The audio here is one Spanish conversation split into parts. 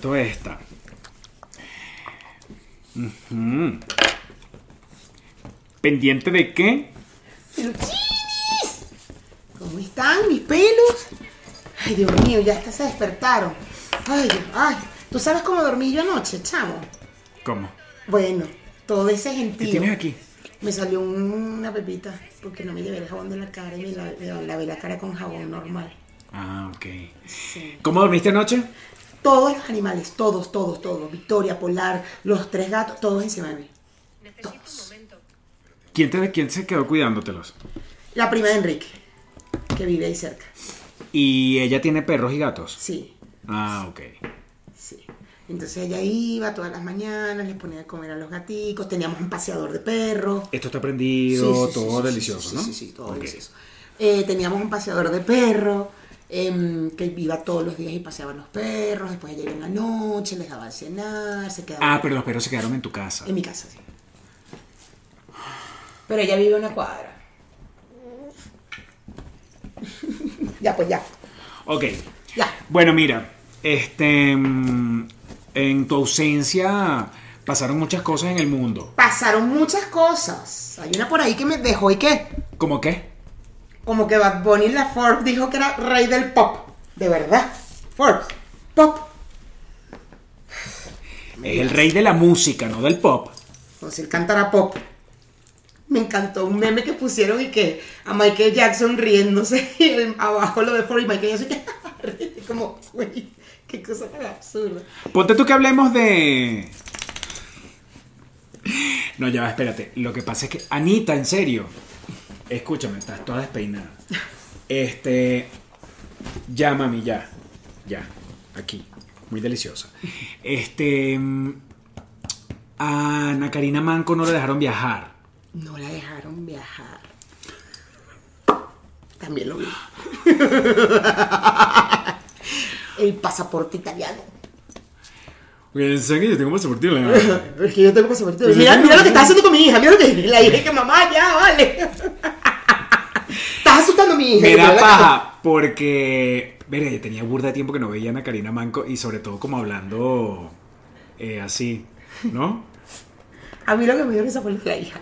despertó esta. ¿Pendiente de qué? Pero chinis, ¿cómo están mis pelos? Ay, Dios mío, ya hasta se despertaron. Ay, ay, ¿tú sabes cómo dormí yo anoche, chamo? ¿Cómo? Bueno, todo ese ¿Qué gentío. tienes aquí? Me salió una pepita porque no me llevé el jabón de la cara y me la- me lavé la cara con jabón normal. Ah, ok. Sí. ¿Cómo dormiste anoche? Todos los animales, todos, todos, todos. Victoria, Polar, los tres gatos, todos encima de mí. Todos. ¿Quién, te, ¿Quién se quedó cuidándotelos? La prima de Enrique, que vive ahí cerca. ¿Y ella tiene perros y gatos? Sí, Ah, ok. sí. Entonces ella iba todas las mañanas, les ponía a comer a los gaticos, teníamos un paseador de perros. Esto está prendido, Sí, sí, sí, todo sí, delicioso, sí, ¿no? Sí, sí, sí, todo Ok. delicioso. Eh, teníamos un paseador de perros em, que iba todos los días y paseaba a los perros. Después ella iba en la noche, les daba a cenar, se quedaba Ah, pero los perros se quedaron en tu casa. en mi casa, sí. Pero ella vive en una cuadra. ya, pues ya, Ok. ya. Bueno, mira, este. mm, En tu ausencia pasaron muchas cosas en el mundo. Pasaron muchas cosas. Hay una por ahí que me dejó y qué. ¿Cómo qué? Como que Bad Bunny la Forbes dijo que era rey del pop. De verdad. Forbes. Pop. Es el rey de la música, no del pop. Como si él cantara pop. Me encantó un meme que pusieron y que a Michael Jackson riéndose y el- abajo lo de Forbes y Michael Jackson que como, güey, qué cosa tan absurda. Ponte tú que hablemos de. No, ya va, espérate. Lo que pasa es que. Anita, en serio. Escúchame, estás toda despeinada. Este. Ya, mami, ya. Ya. Aquí. Muy deliciosa. Este. mm, A Ana Karina Manco no le dejaron viajar. No la dejaron viajar. También lo vi. el pasaporte italiano. Pensé que yo tengo pasaporte. Es que yo tengo pasaporte. Mira, mira lo que estás haciendo con mi hija. Mira lo que la hija que mamá ya, vale. Mi hija. Me da paja porque. Yo tenía burda de tiempo que no veía a Ana Karina Manco y sobre todo como hablando eh, así, ¿no? A mí lo que me dio risa fue la hija.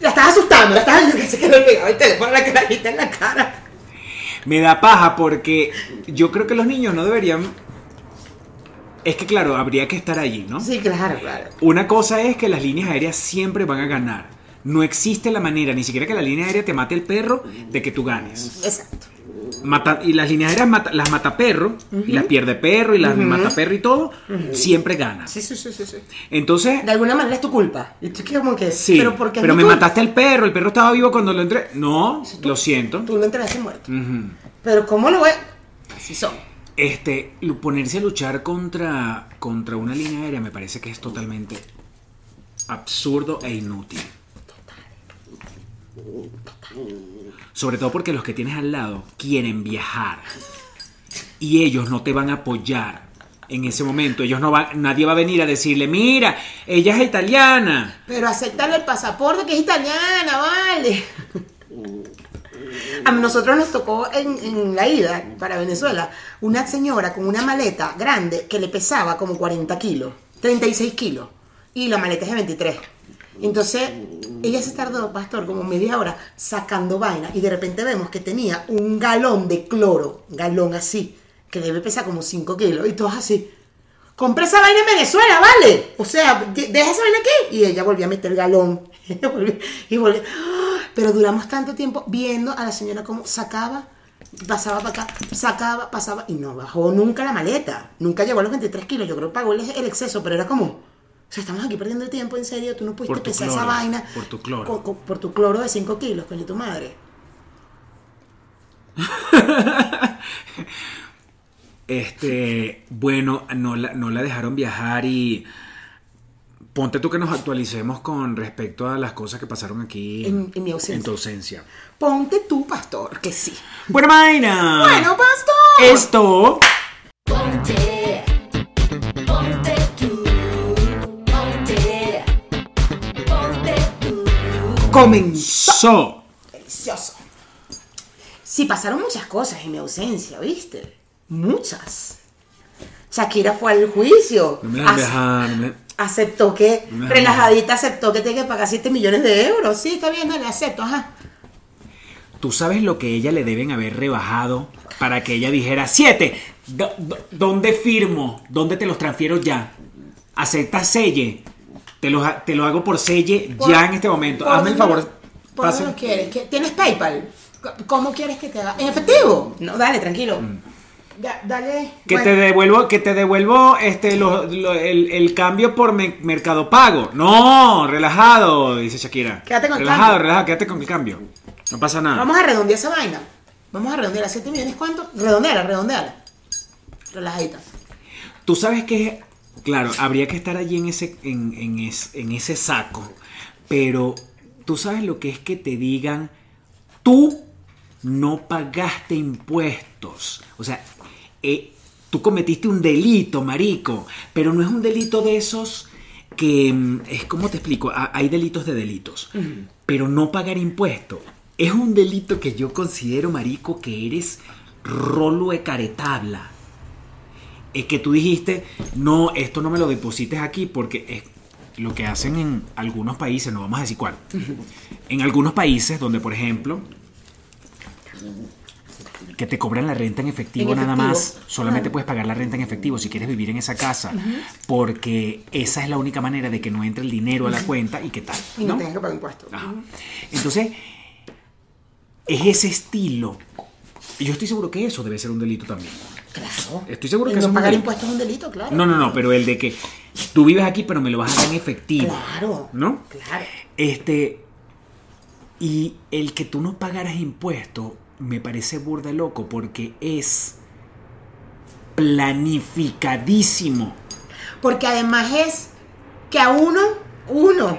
La estás asustando, la estás que se quedó pegado el teléfono la carajita en la cara. Me da paja porque yo creo que los niños no deberían. Es que claro, habría que estar allí, ¿no? Sí, claro, claro. Una cosa es que las líneas aéreas siempre van a ganar. No existe la manera, ni siquiera que la línea aérea te mate el perro, de que tú ganes. Exacto. Mata- y las líneas aéreas mata- las mata perro, y las pierde perro, y las mata perro y todo, siempre ganas. Sí, sí, sí, sí, sí. Entonces, De alguna manera es tu culpa. Y tú que como que, sí, pero porque pero me culpa. mataste al perro, el perro estaba vivo cuando lo entré. No, lo siento. Tú lo entregaste muerto. Pero ¿cómo lo voy? Así son. Este, ponerse a luchar contra, contra una línea aérea me parece que es totalmente absurdo e inútil. Sobre todo porque los que tienes al lado quieren viajar y ellos no te van a apoyar en ese momento. Ellos no van, nadie va a venir a decirle, mira, ella es italiana. Pero aceptan el pasaporte que es italiana, vale. A nosotros nos tocó en, en la ida para Venezuela una señora con una maleta grande que le pesaba como 40 kilos, 36 kilos, y la maleta es de 23. Entonces, ella se tardó, pastor, como media hora sacando vaina y de repente vemos que tenía un galón de cloro, galón así, que debe pesar como 5 kilos, y todos así. Compré esa vaina en Venezuela, ¿vale? O sea, de- deja esa vaina aquí. Y ella volvió a meter el galón. Y volvió. ¡Ah! Pero duramos tanto tiempo viendo a la señora cómo sacaba, pasaba para acá, sacaba, pasaba. Y no bajó nunca la maleta. Nunca llegó a los 23 kilos. Yo creo que pagó el exceso, pero era como. O sea, estamos aquí perdiendo el tiempo, en serio. Tú no pudiste Por tu pesar esa vaina. por tu cloro. con- con- por tu cloro de 5 kilos, coño, tu madre. Este, bueno, no la, no la dejaron viajar y ponte tú que nos actualicemos con respecto a las cosas que pasaron aquí En- en mi ausencia. en tu ausencia. Ponte tú, pastor, que sí. Bueno, Maina. Bueno, pastor. Esto Ponte, ponte, Comenzó. so. Delicioso. Sí, pasaron muchas cosas en mi ausencia, ¿viste? Muchas. Shakira fue al juicio. No me la Ac- dejas, no me- aceptó que, No me- relajadita, aceptó que tiene que pagar 7 millones de euros. Sí, está bien, dale, acepto, ajá. ¿Tú sabes lo que ella le deben haber rebajado para que ella dijera, siete, do- do- ¿dónde firmo? ¿Dónde te los transfiero ya? ¿Aceptas selle? Te lo, te lo hago por selle Por- ya en este momento. ¿Por Hazme el favor. ¿Por dónde lo quieres? ¿Qué- ¿Tienes PayPal? ¿Cómo quieres que te haga? ¿En efectivo? No, dale, tranquilo. Da- dale. Mm. Que Bueno, te devuelvo, que te devuelvo este, lo- lo- el, el cambio por me- Mercado Pago. No, relajado, dice Shakira. Quédate con el relajado, cambio. relajado, quédate con el cambio. No pasa nada. Vamos a redondear esa vaina. Vamos a redondear a 7 millones, ¿cuánto? Redondeala, redondeala. Relajadita. Tú sabes que, claro, habría que estar allí en ese, en, en es- en ese saco, pero tú sabes lo que es que te digan, tú no pagaste impuestos. O sea, eh, tú cometiste un delito, marico, pero no es un delito de esos que, mm, es como te explico, Ha- hay delitos de delitos, pero no pagar impuestos. Es un delito que yo considero, marico, que eres rolo de caretabla es que tú dijiste, no, esto no me lo deposites aquí porque es lo que hacen en algunos países, no vamos a decir cuál, en algunos países donde, por ejemplo, que te cobran la renta en efectivo, En nada más, solamente puedes pagar la renta en efectivo si quieres vivir en esa casa, porque esa es la única manera de que no entre el dinero a la cuenta y qué tal. Y no, ¿no? tengas que pagar impuestos. Ajá. Entonces, es ese estilo. Y yo estoy seguro que eso debe ser un delito también. Claro. Estoy seguro que no es un pagar delito. impuestos es un delito, claro. No, no, no, pero el de que tú vives aquí, pero me lo vas a dar en efectivo. Claro. ¿No? Claro. Este. Y el que tú no pagaras impuestos me parece burda loco porque es planificadísimo. Porque además es que a uno, uno,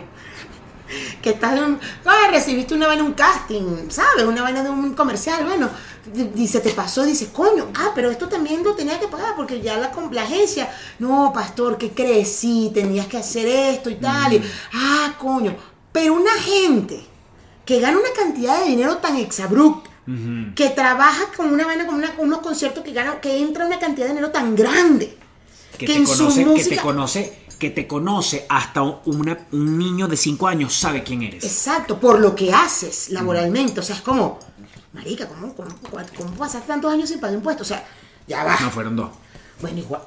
que estás en un, ah, recibiste una vaina, un casting, ¿sabes? Una vaina de un comercial, bueno, dice, te pasó, dices, coño, ah, pero esto también lo tenía que pagar porque ya la, la agencia, no, pastor, ¿qué crees? Sí, tenías que hacer esto y tal, y, ah, coño, pero una gente que gana una cantidad de dinero tan exabrupta, que trabaja con una vaina, con, una- con unos conciertos que gana, que entra una cantidad de dinero tan grande, Que, Que te en su conoce, que te música- conoce, que te conoce hasta una- un niño de 5 años sabe quién eres. Exacto, por lo que haces laboralmente. O sea, es como, marica, ¿cómo, cómo, cómo pasaste tantos años sin pagar impuestos? O sea, ya va. No, fueron dos. Bueno, igual,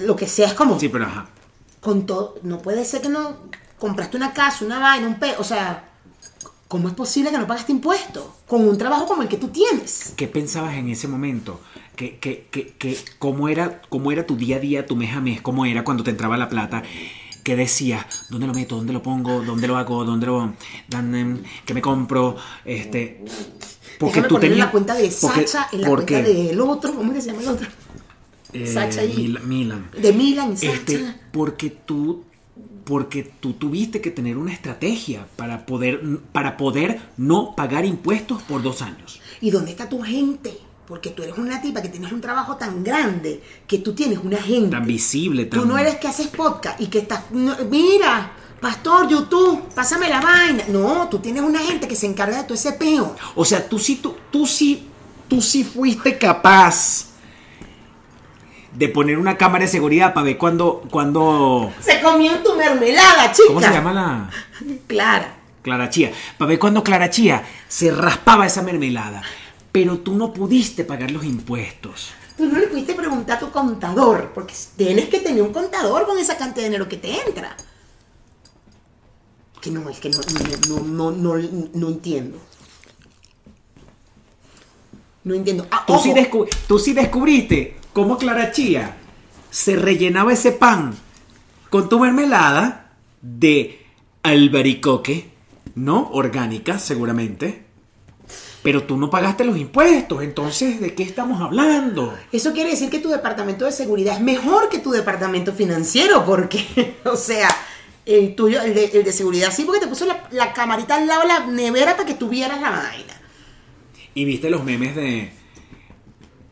lo que sea es como, Sí, pero ajá. con todo, no puede ser que no compraste una casa, una vaina, un pe... O sea, ¿cómo es posible que no pagaste impuestos? Con un trabajo como el que tú tienes. ¿Qué pensabas en ese momento? ¿Qué, qué, qué, qué- cómo, era, ¿Cómo era tu día a día, tu mes a mes? ¿Cómo era cuando te entraba la plata? ¿Qué decías? ¿Dónde lo meto? ¿Dónde lo pongo? ¿Dónde lo hago? ¿Dónde lo... ¿Qué me compro? Este... Porque Déjame tú poner tenías... la cuenta de porque- Sacha, en la porque, cuenta del otro, ¿cómo que se llama el otro? eh, Sacha y- Mil- Milan. De Milan, Sacha. Este, porque tú porque tú tuviste que tener una estrategia para poder para poder no pagar impuestos por dos años. ¿Y dónde está tu gente? Porque tú eres una tipa que tienes un trabajo tan grande que tú tienes una gente. Tan visible, tan Tú no eres que haces podcast y que estás. no, mira, pastor, YouTube, pásame la vaina. No, tú tienes una gente que se encarga de todo ese peo. O sea, tú sí, tú, tú sí, tú sí fuiste capaz de poner una cámara de seguridad para ver cuando, cuando, Se comió tu mermelada, chica. ¿cómo se llama la Clara. Clara Chía? Para ver cuando Clara Chía se raspaba esa mermelada. Pero tú no pudiste pagar los impuestos. Tú no le pudiste preguntar a tu contador, porque tienes que tener un contador con esa cantidad de dinero que te entra. Que no, es que no, no, no, no, entiendo. No entiendo. Ah, Tú sí, tú sí descubriste cómo Clara Chía se rellenaba ese pan con tu mermelada de albaricoque, ¿no? Orgánica, seguramente. Pero tú no pagaste los impuestos, entonces, ¿de qué estamos hablando? Eso quiere decir que tu departamento de seguridad es mejor que tu departamento financiero, porque, o sea, el tuyo, el de, el de seguridad sí, porque te puso la, la camarita al lado de la nevera para que tú vieras la vaina. Y viste los memes de.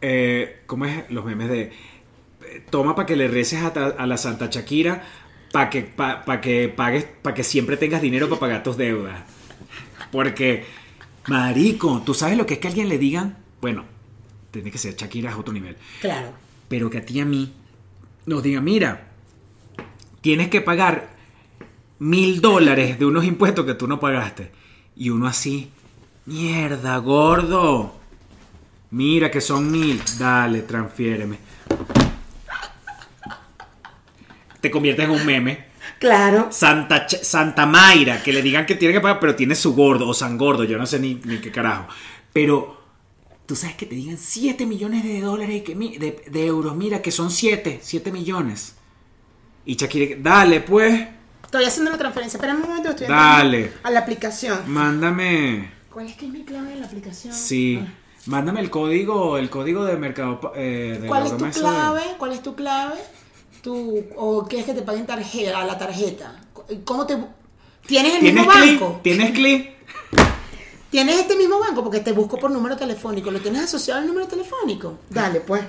eh, ¿Cómo es? Los memes de. eh, Toma para que le reces a, ta- a la Santa Shakira para que, pa- pa que pagues, para que siempre tengas dinero para pagar tus deudas. Porque, marico, tú sabes lo que es que a alguien le digan. Bueno, tiene que ser Shakira es otro nivel. Claro. Pero que a ti y a mí nos diga, mira, tienes que pagar mil dólares de unos impuestos que tú no pagaste. Y uno así, mierda, gordo. Mira que son mil. Dale, transfiéreme. Te conviertes en un meme. Claro. Santa, Santa Mayra, que le digan que tiene que pagar, pero tiene su gordo o San Gordo, yo no sé ni, ni qué carajo. Pero tú sabes que te digan 7 millones de dólares, y que, de, de euros, mira que son 7, 7 millones. Y Shakira, dale pues, Estoy haciendo la transferencia. Espera un momento, estoy Dale. a la aplicación. mándame, ¿Cuál es que es mi clave de la aplicación? sí, Ah. mándame el código, el código de mercado, eh, de ¿Cuál es tu de- clave? ¿Cuál es tu clave? ¿Tu, ¿O quieres que te paguen tarjeta, a la tarjeta? ¿Cómo te... ¿Tienes el ¿Tienes mismo banco? ¿Tienes clic? ¿Tienes este mismo banco? Porque te busco por número telefónico. ¿Lo tienes asociado al número telefónico? Dale, pues.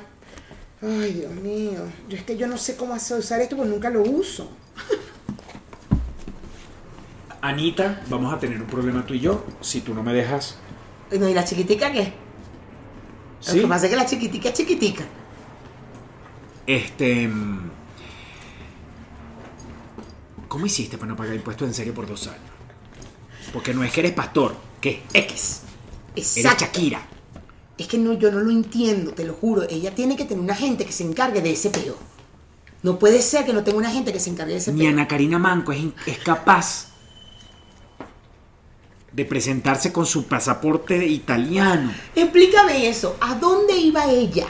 Ay, Dios mío. Yo es que yo no sé cómo hacer- usar esto porque nunca lo uso. Anita, vamos a tener un problema tú y yo si tú no me dejas. No, ¿Y la chiquitica qué? ¿Sí? Lo que pasa es que la chiquitica es chiquitica. Este. mm, ¿Cómo hiciste para no pagar impuestos en serio por dos años? Porque no es que eres pastor, que es X. Eres Exacto. Shakira. Es que no, yo no lo entiendo, te lo juro. Ella tiene que tener una gente que se encargue de ese peo. No puede ser que no tenga una gente que se encargue de ese Ni peo. Ana Karina Manco es, es capaz de presentarse con su pasaporte italiano. Explícame eso. ¿A dónde iba ella?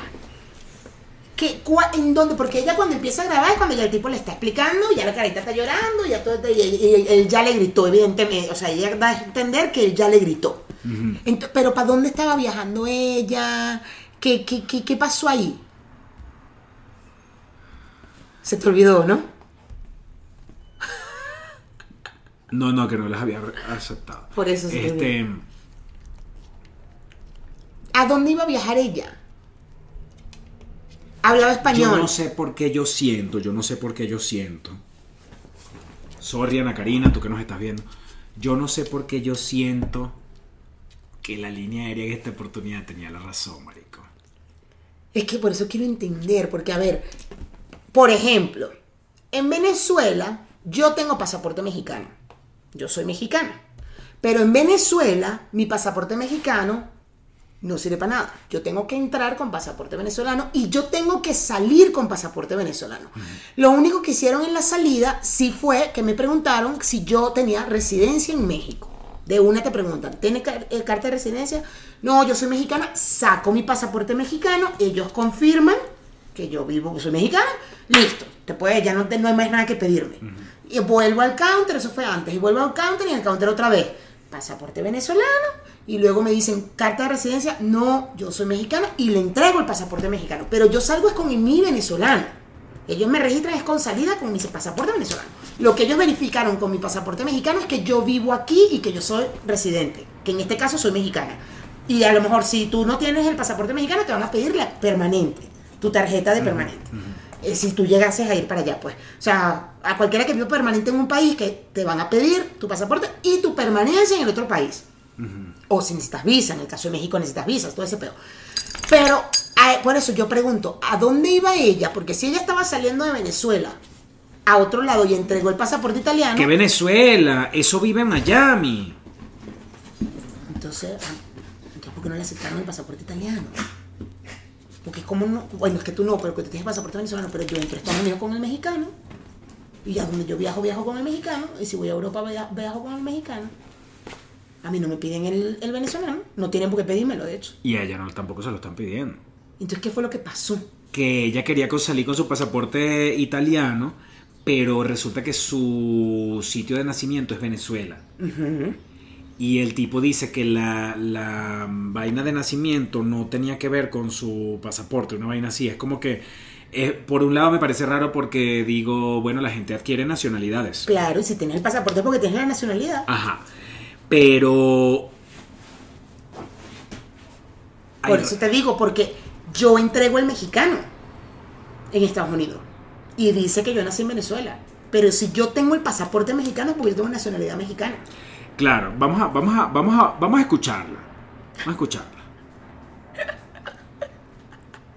¿Qué, cua- ¿En dónde? Porque ella cuando empieza a grabar es cuando ya el tipo le está explicando, ya la carita está llorando, ya todo, y, y- y él ya le gritó, evidentemente. O sea, ella da a entender que él ya le gritó. Ento- pero ¿para dónde estaba viajando ella? ¿Qué, qué, qué, qué pasó ahí? Se te olvidó, ¿no? No, no, que no las había aceptado. Por eso te Este. ¿A dónde iba a viajar ella? Hablaba español. Yo no sé por qué yo siento, yo no sé por qué yo siento. Sorry, Ana Karina, tú que nos estás viendo. Yo no sé por qué yo siento que la línea aérea en esta oportunidad tenía la razón, marico. Es que por eso quiero entender, porque a ver, por ejemplo, en Venezuela yo tengo pasaporte mexicano. Yo soy mexicana. Pero en Venezuela mi pasaporte mexicano no sirve para nada. Yo tengo que entrar con pasaporte venezolano y yo tengo que salir con pasaporte venezolano. Lo único que hicieron en la salida sí fue que me preguntaron si yo tenía residencia en México. De una te preguntan, ¿tienes car- eh, carta de residencia? No, yo soy mexicana, saco mi pasaporte mexicano, ellos confirman que yo vivo, soy mexicana, listo, te puedes, ya no, te- no hay más nada que pedirme. Y vuelvo al counter, eso fue antes, y vuelvo al counter y el counter otra vez, pasaporte venezolano, y luego me dicen, carta de residencia, no, yo soy mexicana, y le entrego el pasaporte mexicano, pero yo salgo es con mi venezolano. Ellos me registran es con salida con mi pasaporte venezolano. Lo que ellos verificaron con mi pasaporte mexicano es que yo vivo aquí y que yo soy residente, que en este caso soy mexicana. Y a lo mejor si tú no tienes el pasaporte mexicano te van a pedir la permanente, tu tarjeta de permanente. Eh, si tú llegases a ir para allá, pues. O sea, a cualquiera que viva permanente en un país que te van a pedir tu pasaporte y tu permanencia en el otro país. O si necesitas visa, en el caso de México necesitas visas, todo ese pedo. Pero a- por eso yo pregunto, ¿a dónde iba ella? Porque si ella estaba saliendo de Venezuela a otro lado y entregó el pasaporte italiano, Que Venezuela, eso vive en Miami. entonces, ah, entonces ¿por qué no le aceptaron el pasaporte italiano? Porque es como no, bueno, es que tú no, pero que tú tienes pasaporte venezolano, pero yo entro a Estados Unidos con el mexicano y a donde yo viajo, viajo con el mexicano y si voy a Europa, via- viajo con el mexicano. A mí no me piden el, el venezolano, no tienen por qué pedírmelo, de hecho. Y a ella no, tampoco se lo están pidiendo. Entonces, ¿qué fue lo que pasó? Que ella quería salir con su pasaporte italiano, pero resulta que su sitio de nacimiento es Venezuela. Y el tipo dice que la, la vaina de nacimiento no tenía que ver con su pasaporte, una vaina así. Es como que, eh, por un lado me parece raro porque digo, bueno, la gente adquiere nacionalidades. Claro, y si tienes el pasaporte es porque tienes la nacionalidad. Ajá. Pero... Por eso te digo, porque yo entrego el mexicano en Estados Unidos. Y dice que yo nací en Venezuela. Pero si yo tengo el pasaporte mexicano es porque yo tengo nacionalidad mexicana. Claro, vamos a, vamos a, vamos a, vamos a escucharla. Vamos a escucharla.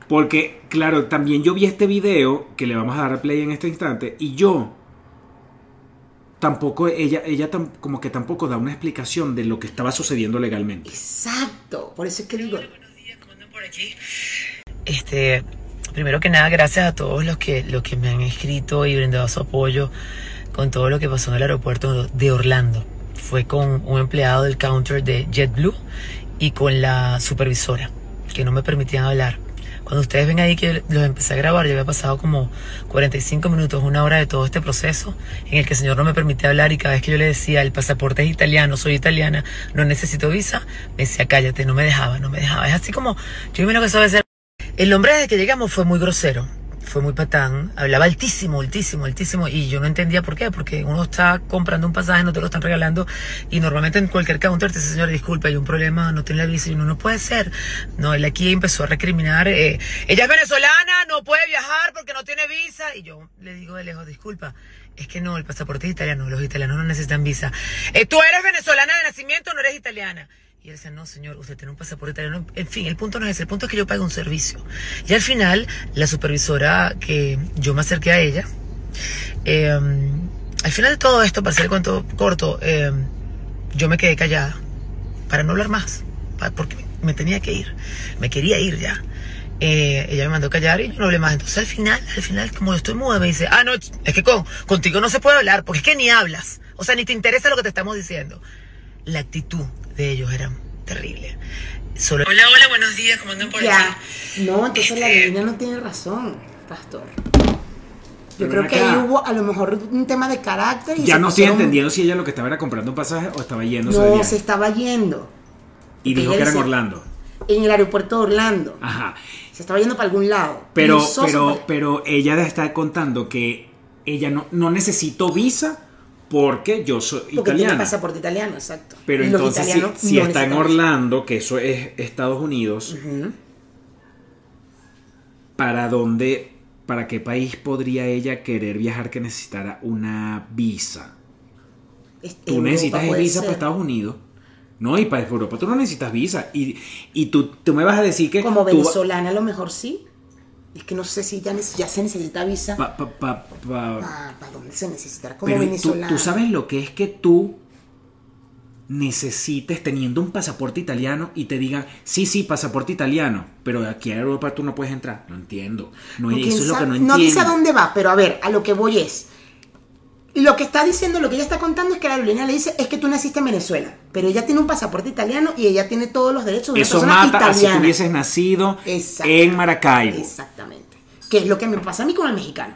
Porque, claro, también yo vi este video que le vamos a dar play en este instante y yo tampoco, ella, ella tam- como que tampoco da una explicación de lo que estaba sucediendo legalmente. Exacto. Por eso es que digo. Este, primero que nada, gracias a todos los que, los que me han escrito y brindado su apoyo con todo lo que pasó en el aeropuerto de Orlando. Fue con un empleado del counter de JetBlue y con la supervisora, que no me permitían hablar. Cuando ustedes ven ahí que los empecé a grabar, yo había pasado como 45 minutos, una hora de todo este proceso en el que el señor no me permitía hablar y cada vez que yo le decía, el pasaporte es italiano, soy italiana, no necesito visa, me decía, cállate, no me dejaba, no me dejaba. Es así como, yo imagino que eso debe ser el hombre desde que llegamos fue muy grosero, fue muy patán, hablaba altísimo, altísimo, altísimo y yo no entendía por qué, porque uno está comprando un pasaje, no te lo están regalando y normalmente en cualquier counter te dice, señor, disculpe, hay un problema, no tiene la visa y uno no puede ser. No, él aquí empezó a recriminar, eh, ella es venezolana, no puede viajar porque no tiene visa y yo le digo de lejos, disculpa. Es que no, el pasaporte es italiano, los italianos no necesitan visa. Eh, Tú eres venezolana de nacimiento, no eres italiana. Y él decía, no, señor, usted tiene un pasaporte italiano. En fin, el punto no es ese, el punto es que yo pago un servicio. Y al final, la supervisora que yo me acerqué a ella, eh, al final de todo esto, para hacer el cuento corto, eh, yo me quedé callada para no hablar más, pa- porque me tenía que ir, me quería ir ya. Eh, ella me mandó callar y yo no hablé más. Entonces al final, al final, como estoy muda, me dice, ah, no, es que con, contigo no se puede hablar, porque es que ni hablas. O sea, ni te interesa lo que te estamos diciendo. La actitud de ellos era terrible. Solo... Hola, hola, buenos días, ¿cómo andan por Ya. No, entonces la niña no tiene razón, pastor. Yo Pero creo que ahí hubo a lo mejor un tema de carácter y Ya no estoy entendiendo si ella lo que estaba era comprando un pasaje o estaba de No, se estaba yendo Y dijo que era en Orlando. en el aeropuerto de Orlando. Ajá. Se estaba yendo para algún lado. Pero, pero, pero ella está contando que ella no, no necesitó visa porque yo soy porque tiene italiana. pasaporte italiano, exacto. Pero Y entonces, si, está en. Orlando, que eso es Estados Unidos. ¿para dónde, para qué país podría ella querer viajar que necesitara una visa? Es- Tú necesitas visa ser. para Estados Unidos. No, y para Europa tú no necesitas visa. Y, y tú, tú me vas a decir que... Como tú venezolana a lo mejor sí. Es que no sé si ya, se necesita visa. pa- pa- pa- pa- ¿Para dónde se necesitará? Como Pero tú, venezolana. tú sabes lo que es que tú necesites teniendo un pasaporte italiano y te digan, sí, sí, pasaporte italiano, pero aquí a Europa tú no puedes entrar. No entiendo. No, Porque eso es lo que no entiendo. dice a dónde va, pero a ver, a lo que voy es. Lo que está diciendo, lo que ella está contando es que la Carolina le dice es que tú naciste en Venezuela, pero ella tiene un pasaporte italiano y ella tiene todos los derechos de una Eso persona mata a si hubieses nacido en Maracaibo. Exactamente. Que es lo que me pasa a mí con el mexicano.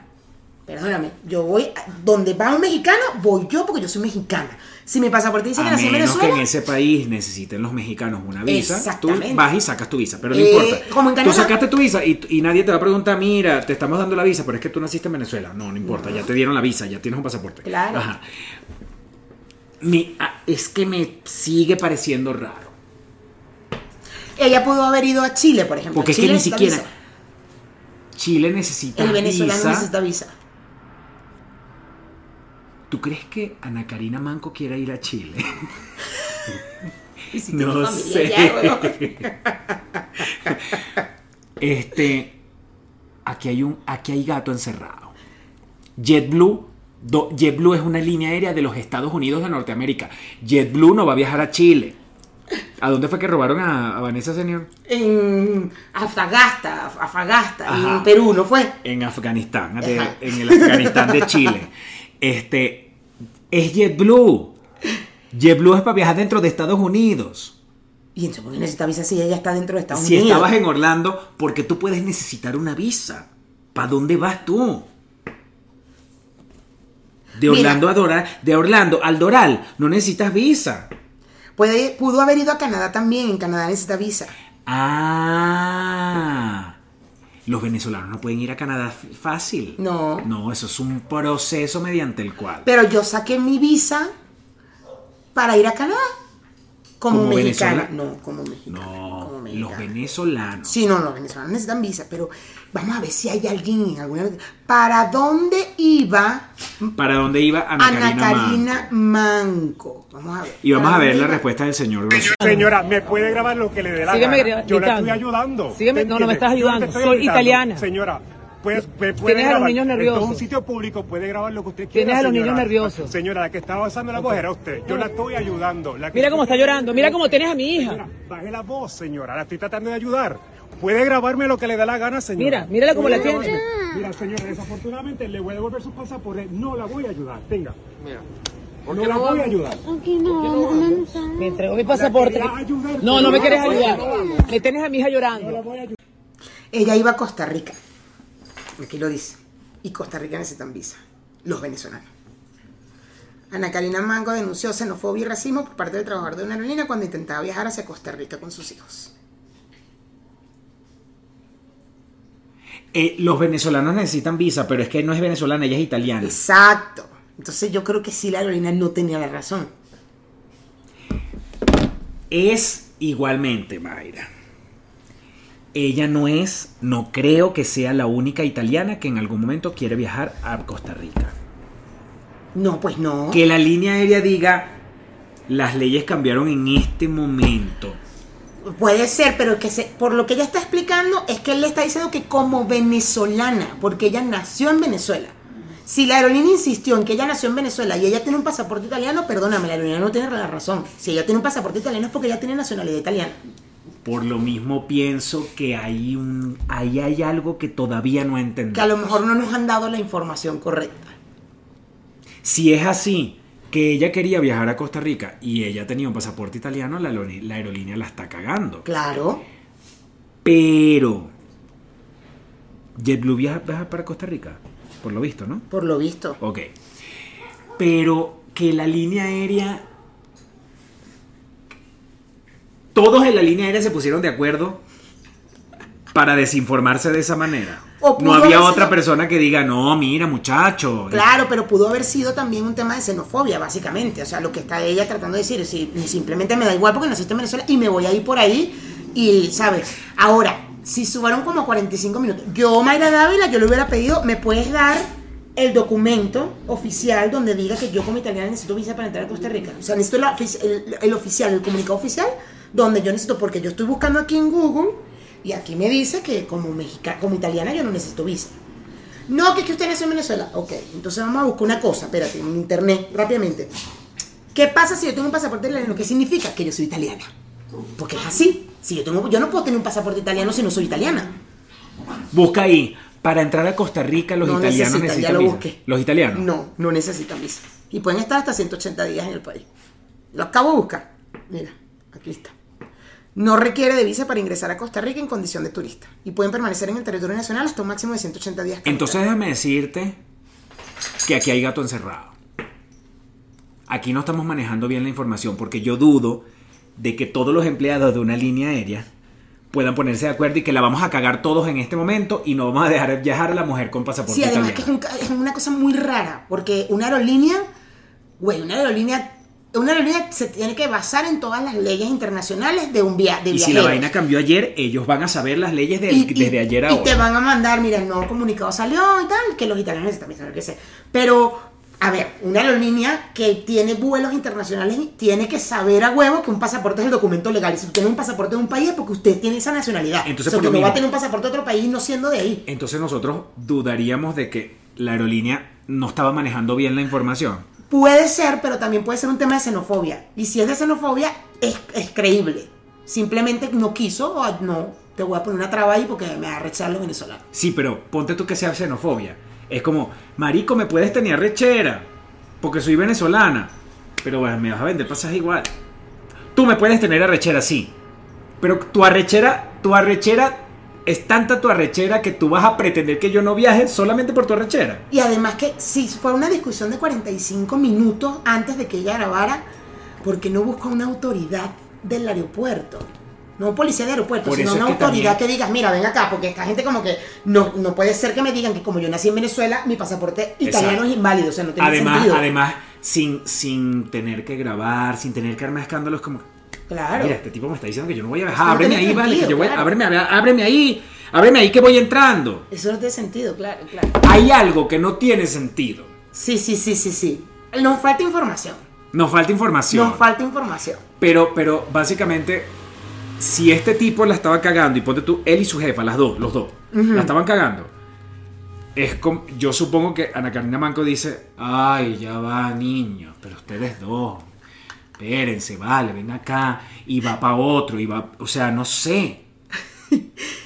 Perdóname, yo voy, a- donde va un mexicano, voy yo porque yo soy mexicana. Si mi pasaporte dice A que nací en menos que Venezuela, en ese país necesiten los mexicanos una visa, tú vas y sacas tu visa, pero no Eh, importa. como en tú Canadá. sacaste tu visa y, y nadie te va a preguntar, mira, te estamos dando la visa, pero es que tú naciste en Venezuela. No, no importa, ya te dieron la visa, ya tienes un pasaporte. Claro. Ajá. Ah, es que me sigue pareciendo raro. ella pudo haber ido a Chile, por ejemplo. Porque es que Chile ni necesita siquiera visa. Chile necesita El venezolano visa. necesita visa. ¿Tú crees que Ana Karina Manco quiera ir a Chile? Y si No sé. Este, aquí hay un, aquí hay gato encerrado. JetBlue, do- JetBlue es una línea aérea de los Estados Unidos de Norteamérica. JetBlue no va a viajar a Chile. ¿A dónde fue que robaron a, a Vanessa Senior? en Afagasta, Afagasta, en Perú, ¿no fue? En Afganistán, de- en el Afganistán de Chile. Este, es JetBlue. JetBlue es para viajar dentro de Estados Unidos. Y entonces, ¿por qué necesita visa si ella está dentro de Estados si Unidos? estabas en Orlando, porque tú puedes necesitar una visa. ¿Para dónde vas tú? De Mira. Orlando a Doral, de Orlando al Doral, no necesitas visa. Puede, pudo haber ido a Canadá también, en Canadá necesita visa. Ah. Los venezolanos no pueden ir a Canadá fácil. No. No, eso es un proceso mediante el cual. Pero yo saqué mi visa para ir a Canadá. Como, Como mexicana. venezolana. No, como mexicana. No, como los mexicana. venezolanos. Sí, no, los venezolanos necesitan visa, pero vamos a ver si hay alguien en alguna. ¿Para dónde iba ¿Para dónde iba Ana, Ana Karina Manco? Vamos a ver. Y vamos ¿Para a ver la iba? respuesta del señor. Señora, ¿me puede grabar lo que le dé la Sígueme gana? Yo la estoy ayudando. Sígueme- no, no me estás ayudando. Soy italiana. Señora, pues, me puede Tienes a los niños nerviosos. Un sitio público, puede grabar lo que usted quiera. Tienes a los señora. niños nerviosos. Señora, la que está avanzando la voz era usted. Yo la estoy ayudando. La que Mira cómo está llorando, mira cómo tienes a mi hija. Señora, baje la voz, señora. La estoy tratando de ayudar. Puede grabarme lo que le dé la gana, señora. Mira, mírala cómo la tiene. grabarme. Mira, señora, desafortunadamente le voy a devolver sus pasaportes. No la voy a ayudar. Tenga. no la voy a ayudar. Me entregó mi pasaporte. ayudar, No, no me quieres no ayudar. Le tienes a mi hija llorando. Ella iba a Costa Rica. Aquí lo dice. Y Costa Rica necesitan visa. Los venezolanos. Ana Karina Mango denunció xenofobia y racismo por parte del trabajador de una aerolínea cuando intentaba viajar hacia Costa Rica con sus hijos. Eh, los venezolanos necesitan visa, pero es que no es venezolana, ella es italiana. Exacto. Entonces yo creo que sí la aerolínea no tenía la razón. Es igualmente, Mayra. Ella no es, no creo que sea la única italiana que en algún momento quiere viajar a Costa Rica. No, pues no. Que la línea aérea diga, las leyes cambiaron en este momento. Puede ser, pero que se, por lo que ella está explicando es que él le está diciendo que como venezolana, porque ella nació en Venezuela. Si la aerolínea insistió en que ella nació en Venezuela y ella tiene un pasaporte italiano, perdóname, la aerolínea no tiene la razón. Si ella tiene un pasaporte italiano es porque ella tiene nacionalidad italiana. Por lo mismo pienso que hay un, ahí hay algo que todavía no Que a entendemos. lo mejor no nos han dado la información correcta. Si es así, que ella quería viajar a Costa Rica y ella tenía un pasaporte italiano, la aerolínea la está cagando. Claro. Pero JetBlue viaja, viaja para Costa Rica, por lo visto, ¿no? Por lo visto. Ok. Pero que la línea aérea... Todos en la línea aérea se pusieron de acuerdo para desinformarse de esa manera. No había haber otra sido- persona que diga, no, mira muchacho. Claro, pero pudo haber sido también un tema de xenofobia, básicamente. O sea, lo que está ella tratando de decir es si simplemente me da igual porque naciste en Venezuela y me voy a ir por ahí y, ¿sabes? Ahora, si subieron como 45 minutos, yo, Mayra Dávila, yo le hubiera pedido, ¿me puedes dar el documento oficial donde diga que yo como italiana necesito visa para entrar a Costa Rica? O sea, necesito ofici- el, el oficial, el comunicado oficial, donde yo necesito, porque yo estoy buscando aquí en Google y aquí me dice que como, mexica, como italiana yo no necesito visa. No, que es que usted nació en Venezuela. Ok, entonces vamos a buscar una cosa, espérate, en internet, rápidamente. ¿Qué pasa si yo tengo un pasaporte italiano? ¿Qué significa? Que yo soy italiana. Porque es así. Si yo, tengo, yo no puedo tener un pasaporte italiano si no soy italiana. Busca ahí. Para entrar a Costa Rica los no italianos necesitan, ya necesitan lo visa. busqué. Los italianos. No, no necesitan visa. Y pueden estar hasta 180 días en el país. Lo acabo de buscar. Mira, aquí está. No requiere de visa para ingresar a Costa Rica en condición de turista. Y pueden permanecer en el territorio nacional hasta un máximo de 180 días. Entonces déjame decirte que aquí hay gato encerrado. Aquí no estamos manejando bien la información porque yo dudo de que todos los empleados de una línea aérea puedan ponerse de acuerdo y que la vamos a cagar todos en este momento y no vamos a dejar viajar a la mujer con pasaporte Sí, además italiano. que es, un es una cosa muy rara, porque una aerolínea, güey, una aerolínea, una aerolínea se tiene que basar en todas las leyes internacionales de un via de Y si la vaina cambió ayer, ellos van a saber las leyes de- Y- y- desde ayer a y te van a mandar, mira, el nuevo comunicado salió y tal, que los italianos necesitan lo que sea. Pero, a ver, una aerolínea que tiene vuelos internacionales tiene que saber a huevo que un pasaporte es el documento legal. Y si tú tienes un pasaporte de un país es porque usted tiene esa nacionalidad. Entonces, o sea, que no va a tener un pasaporte de otro país no siendo de ahí. Entonces nosotros dudaríamos de que la aerolínea no estaba manejando bien la información. Puede ser, pero también puede ser un tema de xenofobia. Y si es de xenofobia, es, creíble. Simplemente no quiso, o no, te voy a poner una traba ahí porque me va a rechazar los venezolanos. Sí, pero ponte tú que sea xenofobia. Es como, marico, me puedes tener rechera, porque soy venezolana, pero bueno, me vas a vender pasaje igual. Tú me puedes tener arrechera, sí, pero tu arrechera, tu arrechera es tanta tu arrechera que tú vas a pretender que yo no viaje solamente por tu arrechera. Y además que si fue una discusión de 45 minutos antes de que ella grabara, ¿por qué no busca una autoridad del aeropuerto? No un policía de aeropuerto, Por sino una que autoridad también- que digas, mira, ven acá, porque esta gente como que no, no puede ser que me digan que como yo nací en Venezuela, mi pasaporte italiano Exacto. es inválido, o sea, no tiene Además, sentido. además, sin, sin tener que grabar, sin tener que armar escándalos, como... Claro. Mira, este tipo me está diciendo que yo no voy a viajar. no Ábreme ahí, vale, que yo voy, claro. ábreme, ábreme ahí, ábreme ahí que voy entrando. Eso no tiene sentido, claro, claro. Hay algo que no tiene sentido. Sí, sí, sí, sí, sí. Nos falta información. Nos falta información. Nos falta información. Pero, pero básicamente, si este tipo la estaba cagando, y ponte tú, él y su jefa, las dos, los dos, la estaban cagando. Es como, yo supongo que Ana Karina Manco dice, ay, ya va, niños, pero ustedes dos, espérense, vale, ven acá, y va para otro, y va, o sea, no sé.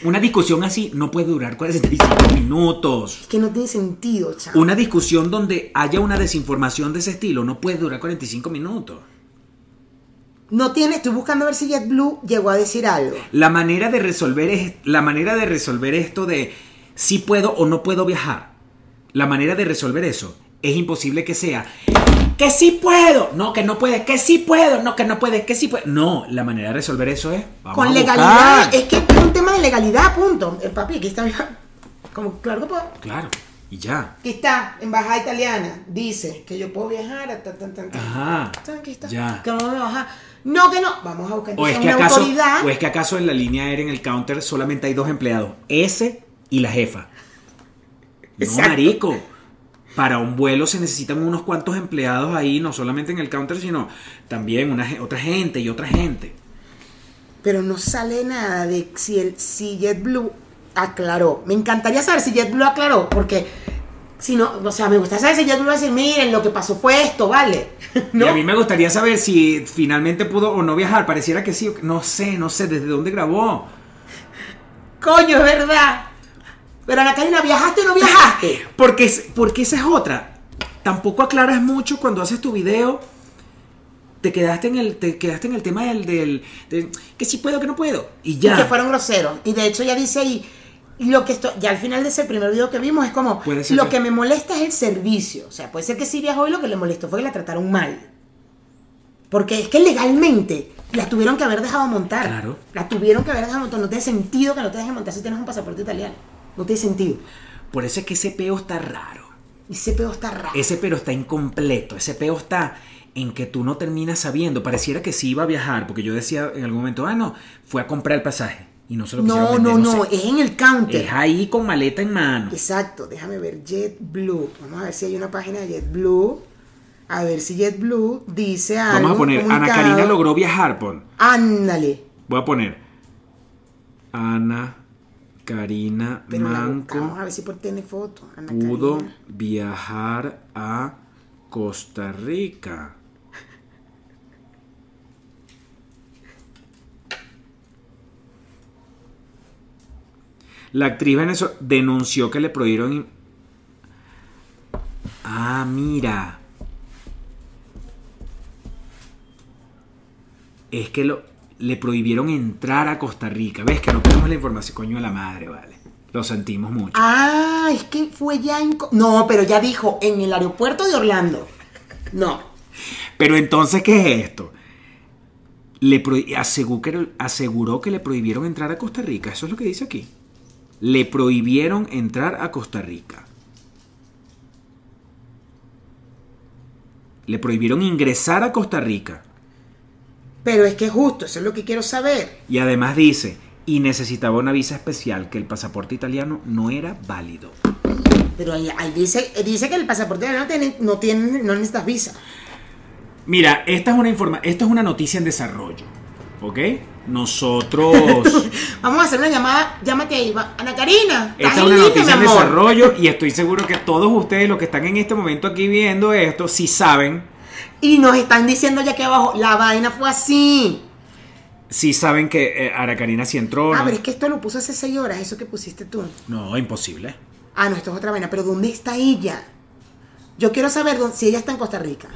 Una discusión así no puede durar 45 minutos. Es que no tiene sentido, chaval. Una discusión donde haya una desinformación de ese estilo no puede durar 45 minutos. No tiene, estoy buscando a ver si JetBlue llegó a decir algo. La manera de resolver es la manera de resolver esto de si puedo o no puedo viajar. La manera de resolver eso es imposible que sea que sí puedo, no que no puedes, que sí puedo, no que no puedes, que sí puedo. No, la manera de resolver eso es vamos Con a legalidad. Es que es un tema de legalidad, punto. El papi, aquí está. Como, claro que puedo. Claro, y ya. Aquí está, embajada italiana. Dice que yo puedo viajar a tan, tan, tan. Ajá. Aquí está. Ya. Que no me baja. No, que no. Vamos a buscar O es que una acaso autoridad. o es que acaso en la línea aérea en el counter solamente hay dos empleados, ese y la jefa. No, Exacto. marico. Para un vuelo se necesitan unos cuantos empleados ahí, no solamente en el counter, sino también una, otra gente y otra gente. Pero no sale nada de si, el, si JetBlue aclaró. Me encantaría saber si JetBlue aclaró, porque si no, o sea, me gusta saber si JetBlue va a decir, miren, lo que pasó fue esto, ¿vale? Y a mí me gustaría saber si finalmente pudo o no viajar. Pareciera que sí. No sé, no sé desde dónde grabó. Coño, es verdad. Pero Ana Karina, ¿viajaste o no viajaste? Porque, porque esa es otra. Tampoco aclaras mucho cuando haces tu video. Te quedaste en el, te quedaste en el tema del, del, del que sí puedo, que no puedo. Y ya. Y que fueron groseros. Y de hecho ya dice ahí, lo que esto, ya al final de ese primer video que vimos es como, lo que- que me molesta es el servicio. O sea, puede ser que sí viajó y lo que le molestó fue que la trataron mal. Porque es que legalmente la tuvieron que haber dejado montar. Claro. La tuvieron que haber dejado montar. No tiene sentido que no te dejen montar si tienes un pasaporte italiano. No tiene sentido. Por eso es que ese peo está raro. Ese pedo está raro. Ese pero está incompleto. Ese peo está en que tú no terminas sabiendo. Pareciera que sí iba a viajar. Porque yo decía en algún momento, ah, no, fue a comprar el pasaje. Y no se lo no, vender, no, no, sé. es en el counter. Es ahí con maleta en mano. Exacto, déjame ver JetBlue. Vamos a ver si hay una página de JetBlue. A ver si JetBlue dice algo. Vamos a poner, Ana. Karina logró viajar, pon. Ándale. Voy a poner Ana Karina Pero Manco buscamos a ver si por tiene foto. Ana pudo Karina. viajar a Costa Rica. La actriz venezolana denunció que le prohibieron... Ah, mira. Es que lo, le prohibieron entrar a Costa Rica. ¿Ves que no tenemos la información? Coño de la madre, vale. Lo sentimos mucho. Ah, es que fue ya en... No, pero ya dijo, en el aeropuerto de Orlando. No. Pero entonces, ¿qué es esto? Le pro- aseguró, que, aseguró que le prohibieron entrar a Costa Rica. Eso es lo que dice aquí. Le prohibieron entrar a Costa Rica. Le prohibieron ingresar a Costa Rica. Pero es que justo, eso es lo que quiero saber. Y además dice, y necesitaba una visa especial, que el pasaporte italiano no era válido. Pero ahí, ahí dice, dice que el pasaporte no tiene, no tiene, no necesitas visa. Mira, esta es una informa esta es una noticia en desarrollo. ¿Ok? Nosotros. Vamos a hacer una llamada, llámate ahí. Ana Karina. Esta ¿estás es una noticia en desarrollo y estoy seguro que todos ustedes, los que están en este momento aquí viendo esto, sí saben, Y nos están diciendo ya aquí abajo, la vaina fue así. sí saben que eh, Aracarina sí entró. Ah, ¿no? pero es que esto lo puso hace seis horas, eso que pusiste tú. No, imposible. Ah, no, esto es otra vaina. Pero ¿dónde está ella? Yo quiero saber dónde- si ella está en Costa Rica.